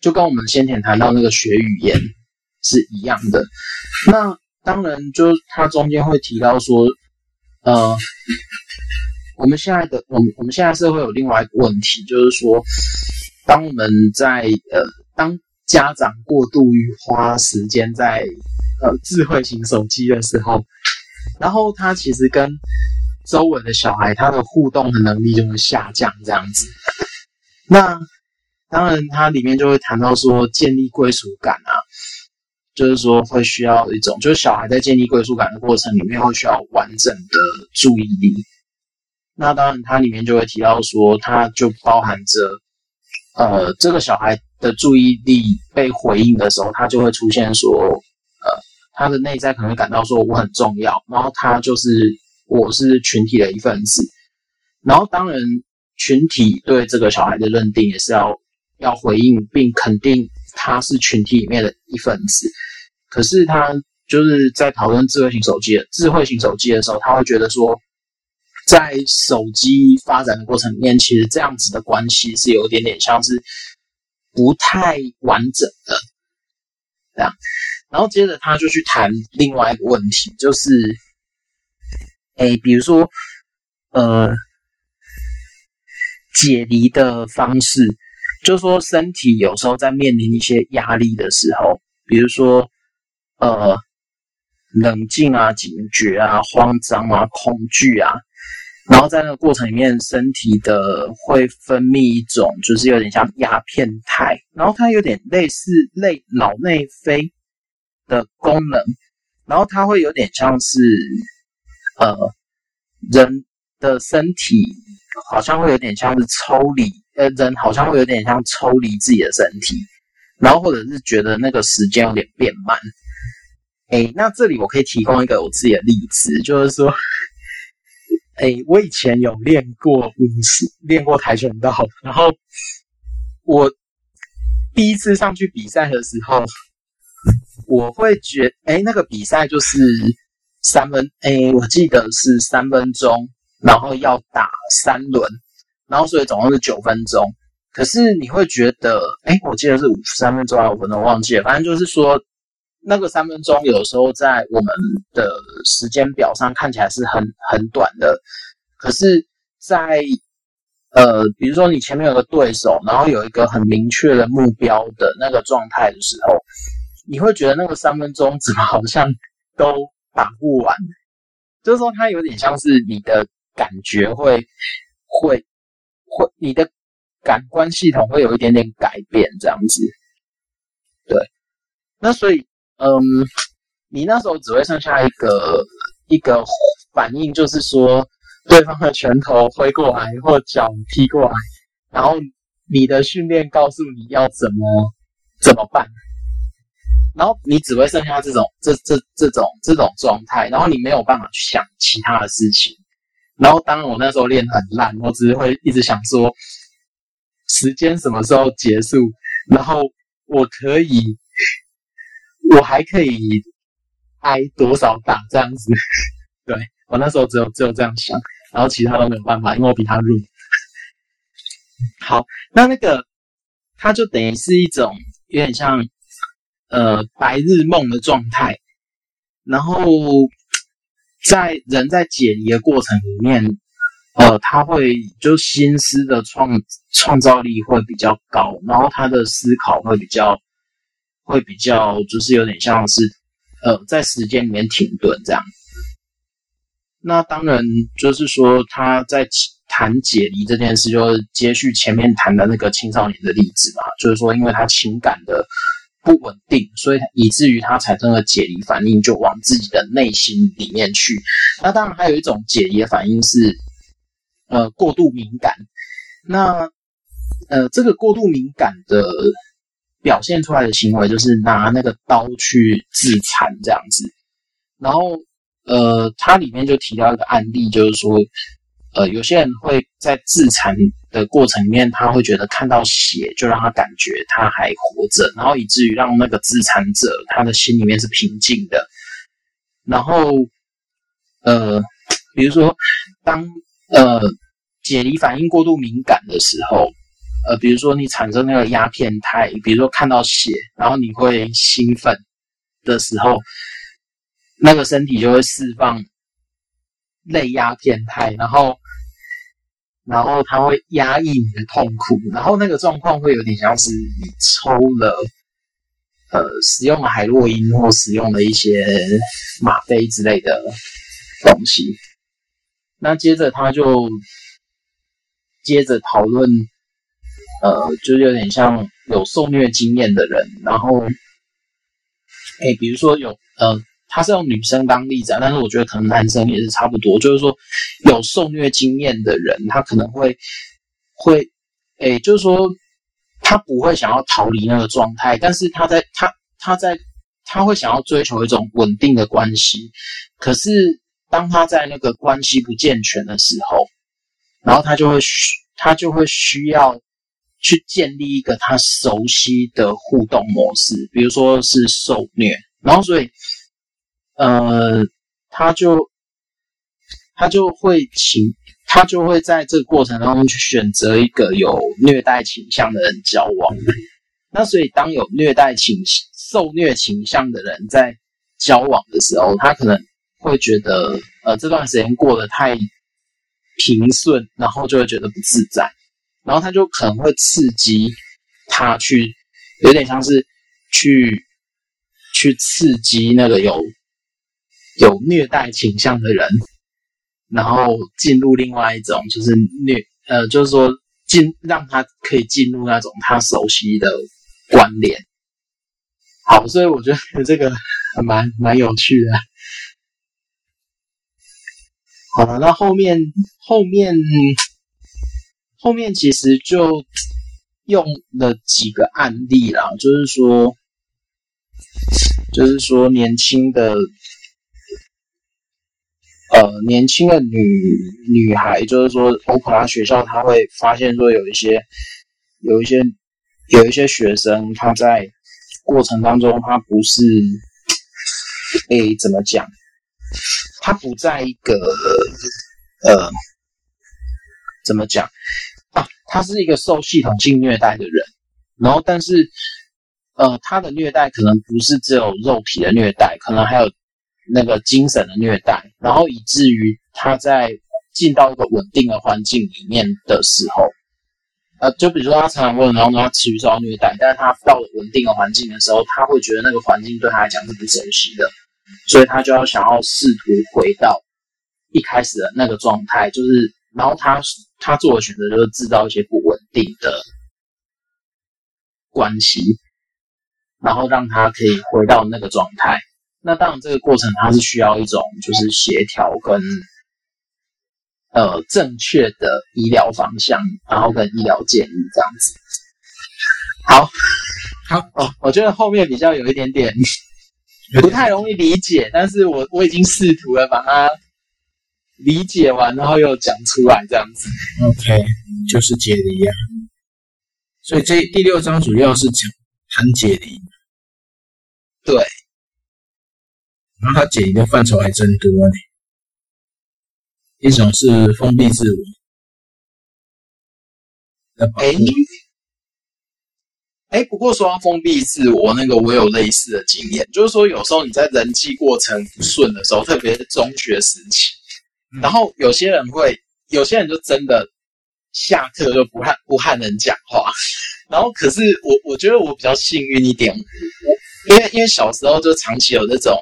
就跟我们先前谈到那个学语言是一样的。那当然，就他中间会提到说，呃。我们现在的我们我们现在社会有另外一个问题，就是说，当我们在呃，当家长过度于花时间在呃智慧型手机的时候，然后他其实跟周围的小孩他的互动的能力就会下降，这样子。那当然，它里面就会谈到说，建立归属感啊，就是说会需要一种，就是小孩在建立归属感的过程里面会需要完整的注意力。那当然，它里面就会提到说，它就包含着，呃，这个小孩的注意力被回应的时候，他就会出现说，他的内在可能感到说我很重要，然后他就是我是群体的一份子，然后当然群体对这个小孩的认定也是要要回应并肯定他是群体里面的一份子，可是他就是在讨论智慧型手机的智慧型手机的时候，他会觉得说。在手机发展的过程里面，其实这样子的关系是有一点点像是不太完整的，这样。然后接着他就去谈另外一个问题，就是，诶，比如说，呃，解离的方式，就是说身体有时候在面临一些压力的时候，比如说，呃，冷静啊、警觉啊、慌张啊、恐惧啊。然后在那个过程里面，身体的会分泌一种，就是有点像鸦片肽，然后它有点类似类脑内啡的功能，然后它会有点像是，呃，人的身体好像会有点像是抽离，呃，人好像会有点像抽离自己的身体，然后或者是觉得那个时间有点变慢。诶，那这里我可以提供一个我自己的例子，就是说。哎，我以前有练过武术，练过跆拳道。然后我第一次上去比赛的时候，我会觉，哎，那个比赛就是三分，哎，我记得是三分钟，然后要打三轮，然后所以总共是九分钟。可是你会觉得，哎，我记得是五三分钟还是五分钟，忘记了。反正就是说，那个三分钟有时候在我们的时间表上看起来是很很短的，可是在，在呃，比如说你前面有个对手，然后有一个很明确的目标的那个状态的时候，你会觉得那个三分钟怎么好像都打不完？就是说，它有点像是你的感觉会会会，你的感官系统会有一点点改变，这样子。对，那所以。嗯，你那时候只会剩下一个一个反应，就是说对方的拳头挥过来或脚踢过来，然后你的训练告诉你要怎么怎么办，然后你只会剩下这种这这这种这种状态，然后你没有办法去想其他的事情。然后当我那时候练很烂，我只是会一直想说时间什么时候结束，然后我可以。我还可以挨多少打这样子？对，我那时候只有只有这样想，然后其他都没有办法，因为我比他弱。好，那那个他就等于是一种有点像呃白日梦的状态，然后在人在解离的过程里面，呃，他会就心思的创创造力会比较高，然后他的思考会比较会比较就是有点像是呃在时间里面停顿这样。那当然就是说他在。谈解离这件事，就是接续前面谈的那个青少年的例子嘛，就是说，因为他情感的不稳定，所以以至于他产生了解离反应，就往自己的内心里面去。那当然还有一种解离的反应是，呃，过度敏感。那呃，这个过度敏感的表现出来的行为，就是拿那个刀去自残这样子。然后呃，它里面就提到一个案例，就是说。呃，有些人会在自残的过程里面，他会觉得看到血就让他感觉他还活着，然后以至于让那个自残者他的心里面是平静的。然后，呃，比如说当呃解离反应过度敏感的时候，呃，比如说你产生那个鸦片态，比如说看到血，然后你会兴奋的时候，那个身体就会释放类鸦片态，然后。然后它会压抑你的痛苦，然后那个状况会有点像是你抽了，呃，使用了海洛因或使用了一些吗啡之类的东西。那接着他就接着讨论，呃，就有点像有受虐经验的人，然后，哎，比如说有呃。他是用女生当例子啊，但是我觉得可能男生也是差不多，就是说有受虐经验的人，他可能会会，诶，就是说他不会想要逃离那个状态，但是他在他他在他会想要追求一种稳定的关系，可是当他在那个关系不健全的时候，然后他就会需他就会需要去建立一个他熟悉的互动模式，比如说是受虐，然后所以。呃，他就他就会请他就会在这个过程当中去选择一个有虐待倾向的人交往。那所以，当有虐待倾受虐倾向的人在交往的时候，他可能会觉得，呃，这段时间过得太平顺，然后就会觉得不自在，然后他就可能会刺激他去，有点像是去去刺激那个有。有虐待倾向的人，然后进入另外一种，就是虐，呃，就是说进让他可以进入那种他熟悉的关联。好，所以我觉得这个蛮蛮有趣的。好了，那后面后面后面其实就用了几个案例啦，就是说就是说年轻的。呃，年轻的女女孩，就是说，欧普拉学校，他会发现说，有一些，有一些，有一些学生，他在过程当中，他不是，诶，怎么讲？他不在一个，呃，怎么讲？啊，他是一个受系统性虐待的人，然后，但是，呃，他的虐待可能不是只有肉体的虐待，可能还有。那个精神的虐待，然后以至于他在进到一个稳定的环境里面的时候，呃，就比如说他成长过程当中他持续受到虐待，但是他到了稳定的环境的时候，他会觉得那个环境对他来讲是不熟悉的，所以他就要想要试图回到一开始的那个状态，就是，然后他他做的选择就是制造一些不稳定的关系，然后让他可以回到那个状态。那当然，这个过程它是需要一种就是协调跟呃正确的医疗方向，然后跟医疗建议这样子。好，好哦，我觉得后面比较有一点点不太容易理解，但是我我已经试图了把它理解完，然后又讲出来这样子。OK，就是解离啊。所以这第六章主要是讲谈解离。对。然后他解疑的范畴还真多呢，一种是封闭自我的保护，哎，哎，不过说到封闭自，我那个我有类似的经验，就是说有时候你在人际过程不顺的时候，特别是中学时期，然后有些人会，有些人就真的下课就不和不和人讲话，然后可是我我觉得我比较幸运一点，我因为因为小时候就长期有这种。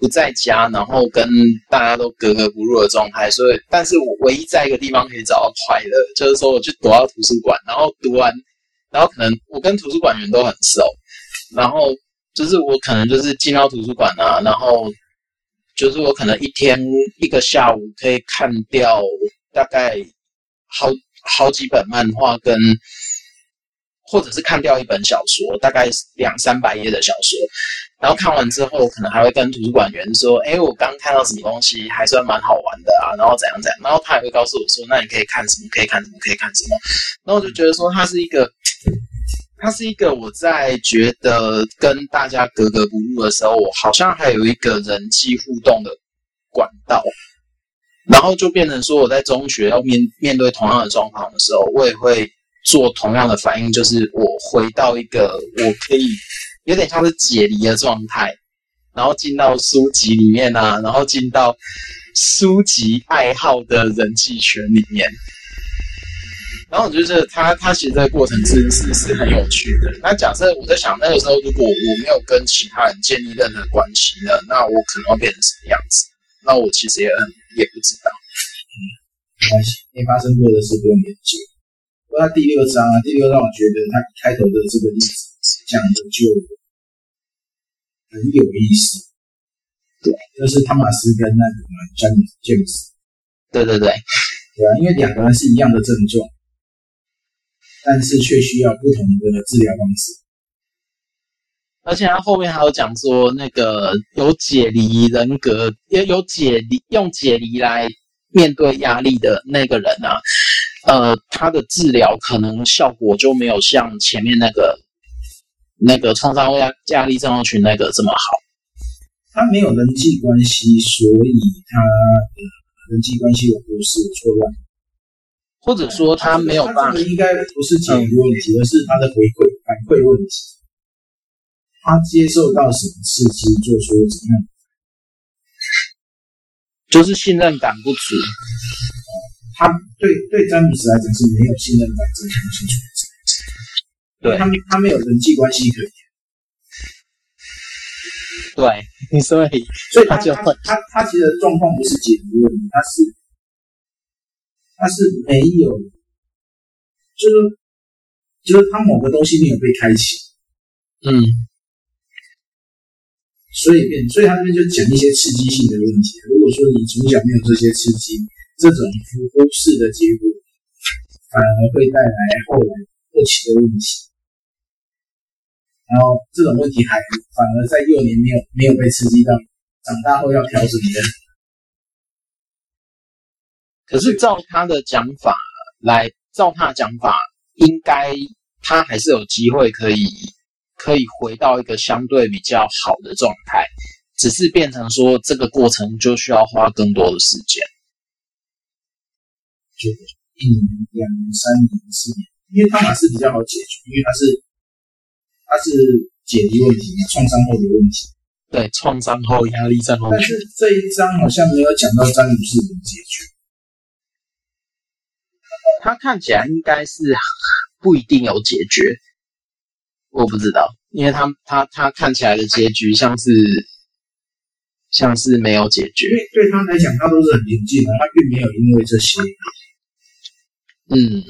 不在家，然后跟大家都格格不入的状态，所以，但是我唯一在一个地方可以找到快乐，就是说我去躲到图书馆，然后读完，然后可能我跟图书馆员都很熟，然后就是我可能就是进到图书馆啊，然后就是我可能一天一个下午可以看掉大概好好几本漫画跟。或者是看掉一本小说，大概两三百页的小说，然后看完之后，可能还会跟图书馆员说：“哎，我刚看到什么东西，还算蛮好玩的啊。”然后怎样怎样，然后他也会告诉我说：“那你可以看什么？可以看什么？可以看什么？”然后我就觉得说，他是一个，他是一个我在觉得跟大家格格不入的时候，我好像还有一个人际互动的管道，然后就变成说，我在中学要面面对同样的状况的时候，我也会。做同样的反应，就是我回到一个我可以有点像是解离的状态，然后进到书籍里面啊，然后进到书籍爱好的人际圈里面。然后我觉得他他写这个过程是是是很有趣的。那假设我在想那个时候，如果我没有跟其他人建立任何关系呢，那我可能会变成什么样子？那我其实也很也不知道。嗯，没关系，没发生过的事不用研究。那第六章啊，第六章我觉得他开头的这个例子讲的就很有意思，对，就是汤马斯跟那个詹姆詹姆斯，对对对，对啊，因为两个人是一样的症状，但是却需要不同的治疗方式，而且他后面还有讲说，那个有解离人格，也有解离用解离来面对压力的那个人啊。呃，他的治疗可能效果就没有像前面那个那个创伤后压压力症候群那个这么好。他没有人际关系，所以他的人际关系有不是错乱，或者说他没有办法。应该不是解决问题，而是他的回馈反馈问题。他接受到什么刺激，做出怎样，就是信任感不足。他对对詹姆斯来讲是没有信任感，这很清楚。对，他他没有人际关系可言。对，所以所以他就他他他其实状况不是解决问题，他是他是没有，就是就是他某个东西没有被开启。嗯。所以变，所以他这边就讲一些刺激性的问题。如果说你从小没有这些刺激，这种忽视的结果，反而会带来后来后期的问题。然后这种问题还反而在幼年没有没有被刺激到，长大后要调整的。可是照他的讲法来，照他的讲法，应该他还是有机会可以可以回到一个相对比较好的状态，只是变成说这个过程就需要花更多的时间。就一年、两年、三年、四年，因为他还是比较好解决，因为他是它是解离问题嘛，创伤后的问题。对，创伤后压力症候群。但是这一章好像没有讲到詹姆斯怎么解决。他看起来应该是不一定有解决，我不知道，因为他他他看起来的结局像是。像是没有解决，因为对他来讲，他都是很平静的，他并没有因为这些，嗯，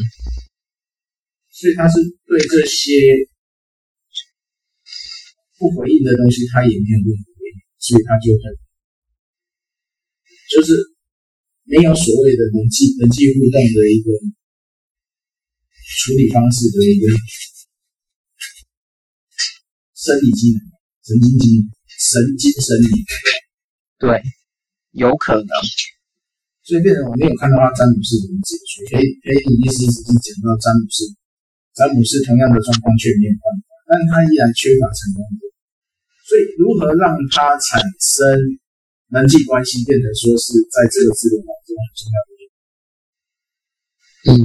所以他是对这些不回应的东西，他也没有回应，所以他就很，就是没有所谓的人际人际互动的一个处理方式的一个生理机能、神经机能、神经生理。对，有可能。所以变成我没有看到他詹姆斯怎么解决。可以可以，你意思只是讲到詹姆斯，詹姆斯同样的状况却没有办法，但他依然缺乏成功。所以如何让它产生人际关系，变成说是在这个治疗当中很重要的。嗯。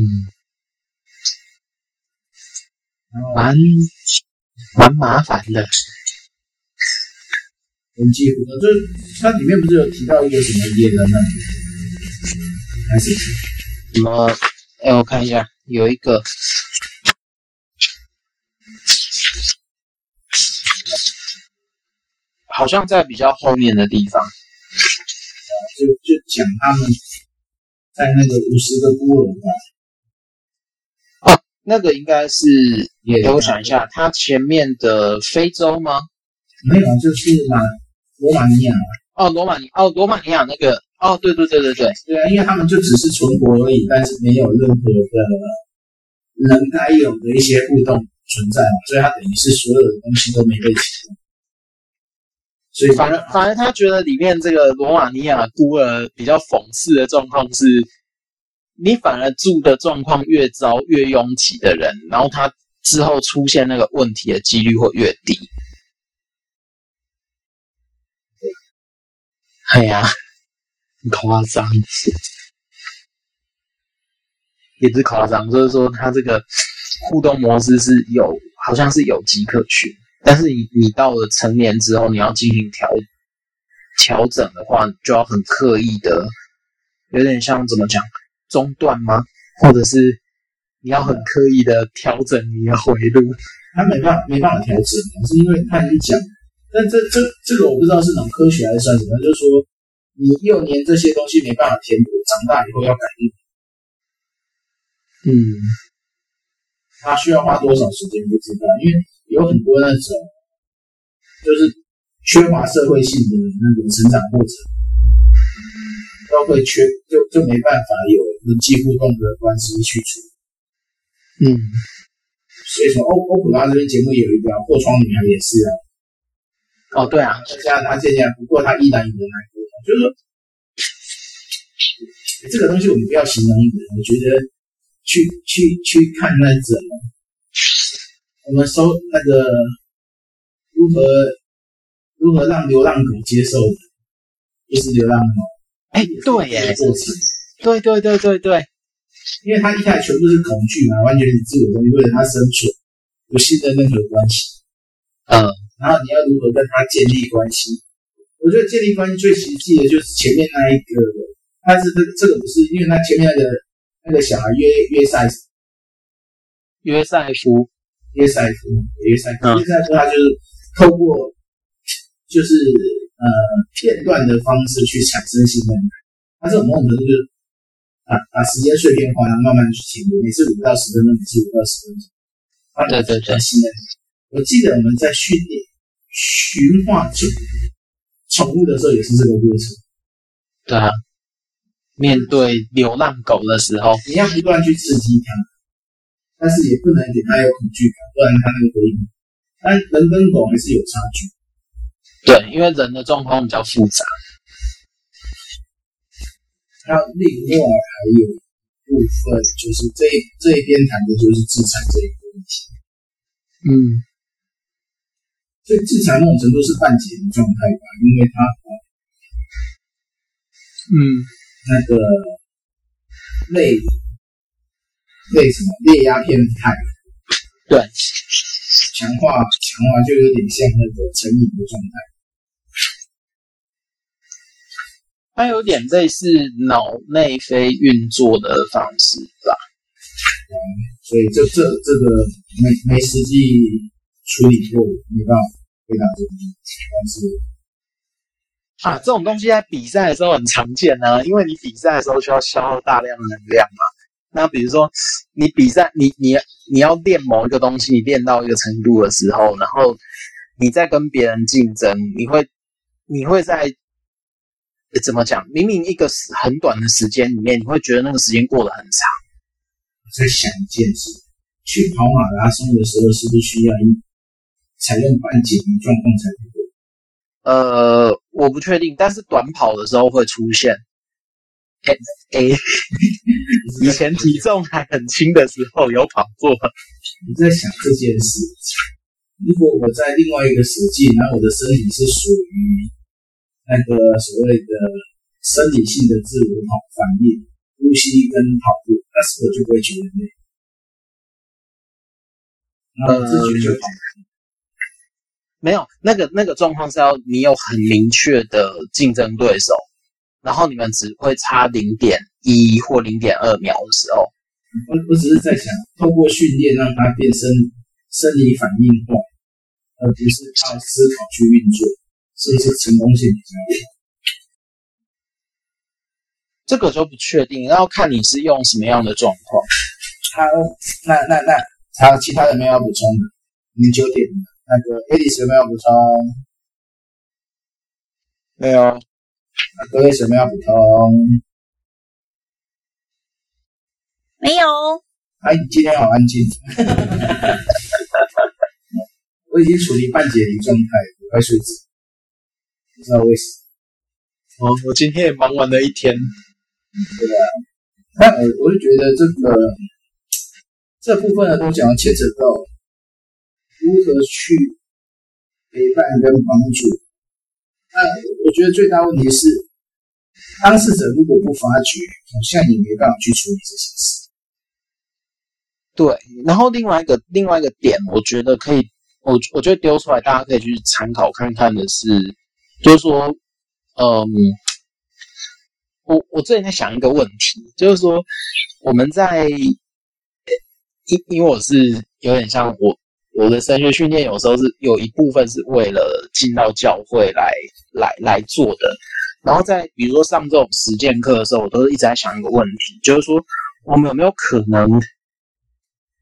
蛮蛮麻烦的。人际互动，就是它里面不是有提到一个什么野人呢？还是什么？哎，我看一下，有一个，好像在比较后面的地方，就就讲他们在那个五十个孤儿吧。哦，那个应该是，也给我想一下，它前面的非洲吗？没有，就是马罗马尼亚。哦，罗马尼，哦，罗马尼亚那个。哦，对对对对对，对啊，因为他们就只是存活而已，但是没有任何的人该有的一些互动存在嘛，所以他等于是所有的东西都没被启动。所以反而反而他觉得里面这个罗马尼亚孤儿比较讽刺的状况是，你反而住的状况越糟越拥挤的人，然后他之后出现那个问题的几率会越低。对，哎呀。夸张，也不是夸张，就是说他这个互动模式是有，好像是有迹可循。但是你你到了成年之后，你要进行调调整的话，就要很刻意的，有点像怎么讲中断吗？或者是你要很刻意的调整你的回路？他没办法没办法调整，是因为他已经讲，但这这这个我不知道是脑科学还是算什么，就是说。你幼年这些东西没办法填补，长大以后要改变。嗯，他需要花多少时间不知道，因为有很多那种就是缺乏社会性的那个成长过程，都会缺，就就没办法有人际互动的关系去处理。嗯，所以说欧欧普拉这边节目有一个破窗女孩也是啊。哦，对啊，加拿大这样，不过他依然有人来沟通。就是说，这个东西我们不要形容人，我觉得去去去看那种，我们收那个如何如何让流浪狗接受的，就是流浪猫。哎，对耶，对对对对对，因为它一开始全部是恐惧嘛，完全是自我东西，为了他生存，不信任任何关系。嗯，然后你要如何跟它建立关系？我觉得建立关系最实际的就是前面那一个，但是这这个不是，因为他前面那个那个小孩约约赛，约赛夫，约赛夫，约赛夫，约赛夫，他就是透过就是呃片段的方式去产生信任感，他这种某种程度就是把把时间碎片化，然后慢慢去进步，每次五到十分钟，每次五到十分钟，对对对，信任。我记得我们在训练驯化者。宠物的时候也是这个过程，对啊。面对流浪狗的时候，你要不断去刺激它，但是也不能给他有恐惧感，不然他那个回应。但人跟狗还是有差距。对，因为人的状况比较复杂。那另外还有部分就是这这一边谈的就是自残这一个问题。嗯。所以自残那种程度是半解的状态吧，因为他，嗯，那个类类什么类鸦片态，对，强化强化就有点像那个成瘾的状态，它有点类似脑内啡运作的方式吧，嗯，所以这这这个没没实际。处理过没办法回答这个问题，但是啊，这种东西在比赛的时候很常见、啊，因为你比赛的时候需要消耗大量的能量嘛。那比如说你比赛，你你你要练某一个东西，你练到一个程度的时候，然后你再跟别人竞争，你会你会在怎么讲？明明一个很短的时间里面，你会觉得那个时间过得很长。我在想一件事，去跑马拉松的时候，是不是需要一？采用半解离状况才对。呃，我不确定，但是短跑的时候会出现。A A，以前体重还很轻的时候有跑过。你在想这件事，如果我在另外一个实际，然后我的身体是属于那个所谓的生理性的自我跑反应，呼吸跟跑步，那是我就不会觉得累？然后自觉就跑。没有，那个那个状况是要你有很明确的竞争对手，然后你们只会差零点一或零点二秒的时候。我我只是在想，透过训练让它变生生理反应化，而不是靠思考去运作，是不是成功性比较高？这个就不确定，要看你是用什么样的状况。好那那那还有其他的没有要补充的？你们九点。那个 Alice 有没有补充？没有。那各位什么要补充？没有。哎，你今天好安静。我已经处于半解离状态，我快睡着。不知道为什么。哦，我今天也忙完了一天。嗯，对啊。那我我就觉得这个这部分呢，都讲牵扯到。如何去陪伴跟帮助？那我觉得最大问题是，当事者如果不发觉，好像也没办法去处理这些事。对，然后另外一个另外一个点，我觉得可以，我我觉得丢出来，大家可以去参考看看的是，就是说，嗯，我我最近在想一个问题，就是说，我们在，因因为我是有点像我。我的神学训练有时候是有一部分是为了进到教会来来来做的，然后在比如说上这种实践课的时候，我都是一直在想一个问题，就是说我们有没有可能，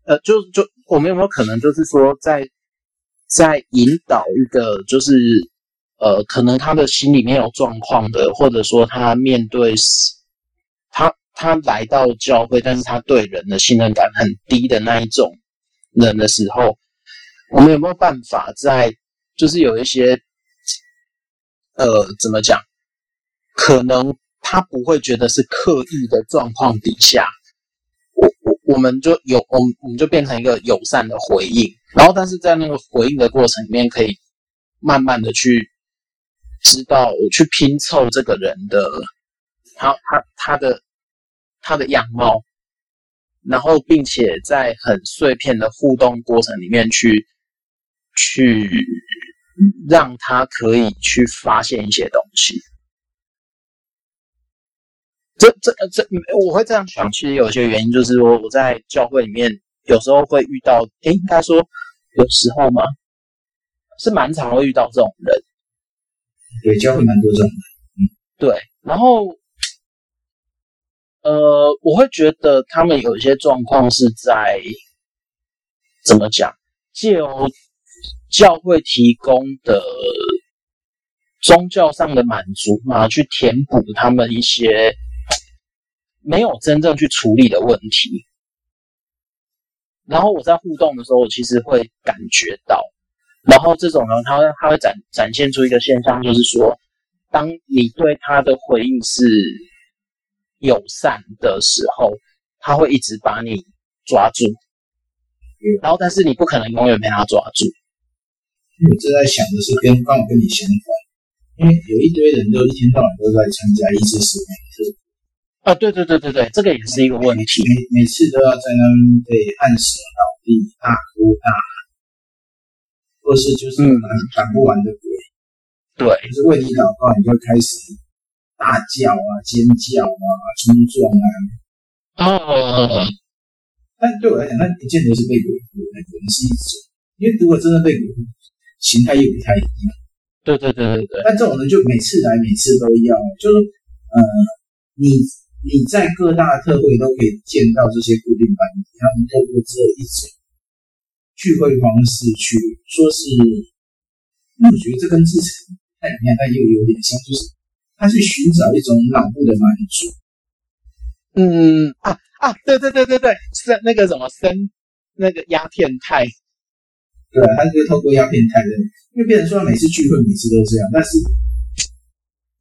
呃，就就我们有没有可能，就是说在在引导一个就是呃，可能他的心里面有状况的，或者说他面对他他来到教会，但是他对人的信任感很低的那一种人的时候。我们有没有办法在，就是有一些，呃，怎么讲？可能他不会觉得是刻意的状况底下，我我我们就有，我们我们就变成一个友善的回应，然后但是在那个回应的过程里面，可以慢慢的去知道，去拼凑这个人的，他他他的他的样貌，然后并且在很碎片的互动过程里面去。去让他可以去发现一些东西，这这这，我会这样想，其实有些原因就是说，我在教会里面有时候会遇到，诶，应该说有时候嘛，是蛮常会遇到这种人，对，教会蛮多这种人，嗯，对，然后，呃，我会觉得他们有一些状况是在怎么讲，借由。教会提供的宗教上的满足嘛，去填补他们一些没有真正去处理的问题。然后我在互动的时候，我其实会感觉到，然后这种人他会他会展展现出一个现象，就是说，当你对他的回应是友善的时候，他会一直把你抓住，然后但是你不可能永远被他抓住。我正在想的是跟刚好跟你相反，因为有一堆人都一天到晚都在参加医治事工课啊，对对对对对，这个也是一个问题，每每次都要在那边被按舌倒地、大哭大喊，或是就是赶不完的鬼，嗯、对，就是为你祷告，你就会开始大叫啊、尖叫啊、冲撞啊，哦但对我来讲，那不见得是被鬼附，那可能是一种，因为如果真的被鬼附。形态又不太一样，对对对对对。但这种人就每次来，每次都要，就是呃，你你在各大特会都可以见到这些固定班底，他们透过这一种聚会方式去说是，那我觉得这跟自成太一样，但又有点像，就是他去寻找一种脑部的满足。嗯啊啊，对对对对对，是那个什么生那个鸦片肽。对，他就是透过鸦片肽的，因为别人说他每次聚会每次都这样，但是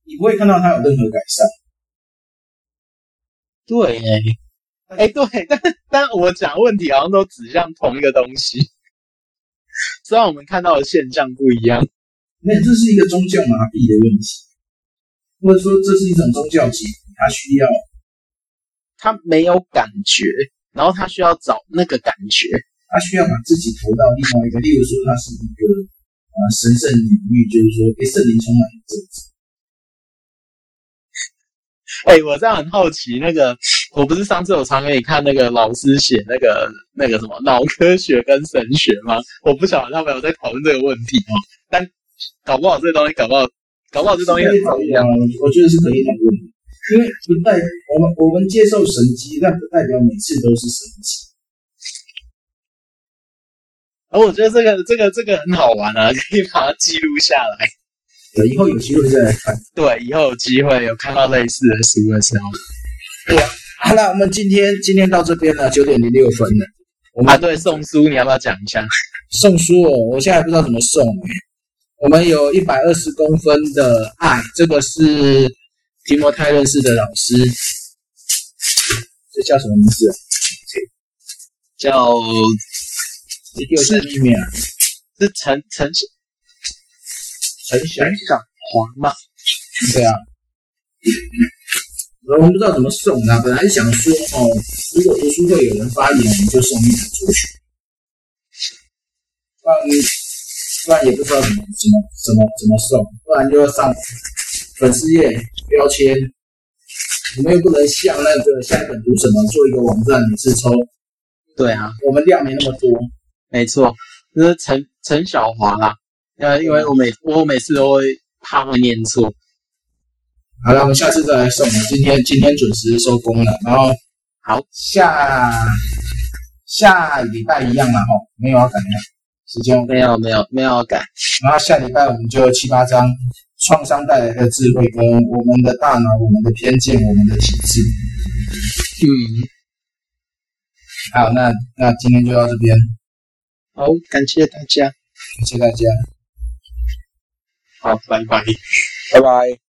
你不会看到他有任何改善。对，哎，对，但但我讲问题好像都指向同一个东西，虽然我们看到的现象不一样。没有，这是一个宗教麻痹的问题，或者说这是一种宗教疾病，他需要，他没有感觉，然后他需要找那个感觉。他需要把自己投到另外一个，例如说他是一个啊神圣领域，就是说被圣灵充满的。哎、欸，我这样很好奇，那个我不是上次有常给你看那个老师写那个那个什么脑科学跟神学吗？我不晓得他们有在讨论这个问题哦。但搞不好这东西，搞不好搞不好这东西很重要。我觉得是可以讨论的，因为不代我们我们接受神迹，但不代表每次都是神迹。而我觉得这个这个这个很好玩啊，可以把它记录下来。对，以后有机会再来看。对，以后有机会有看到类似的书的时候。对啊，好了，我们今天今天到这边了，九点零六分了。我们、啊、对送书，你要不要讲一下？送书哦，我现在还不知道怎么送。我们有一百二十公分的爱，这个是提摩太认识的老师，这叫什么名字？叫是秘密啊？是陈陈。陈小黄吗？对啊，我们不知道怎么送啊。本来想说哦，如果读书会有人发言，我们就送一本出去。不然，不然也不知道怎么怎么怎么怎么送，不然就要上粉丝页标签。我们又不能像那个下一本读什么做一个网站每次抽。对啊，我们量没那么多。没错，这是陈陈小华啦。呃，因为我每我每次都会怕会念错。好了，我们下次再来送。今天今天准时收工了，然后好下下礼拜一样了哈，没有要改的时间没有没有没有要改。然后下礼拜我们就七八章创伤带来的智慧跟我们的大脑、我们的偏见、我们的体质。嗯，好，那那今天就到这边。好，感谢大家，感谢大家。好，拜拜，拜拜。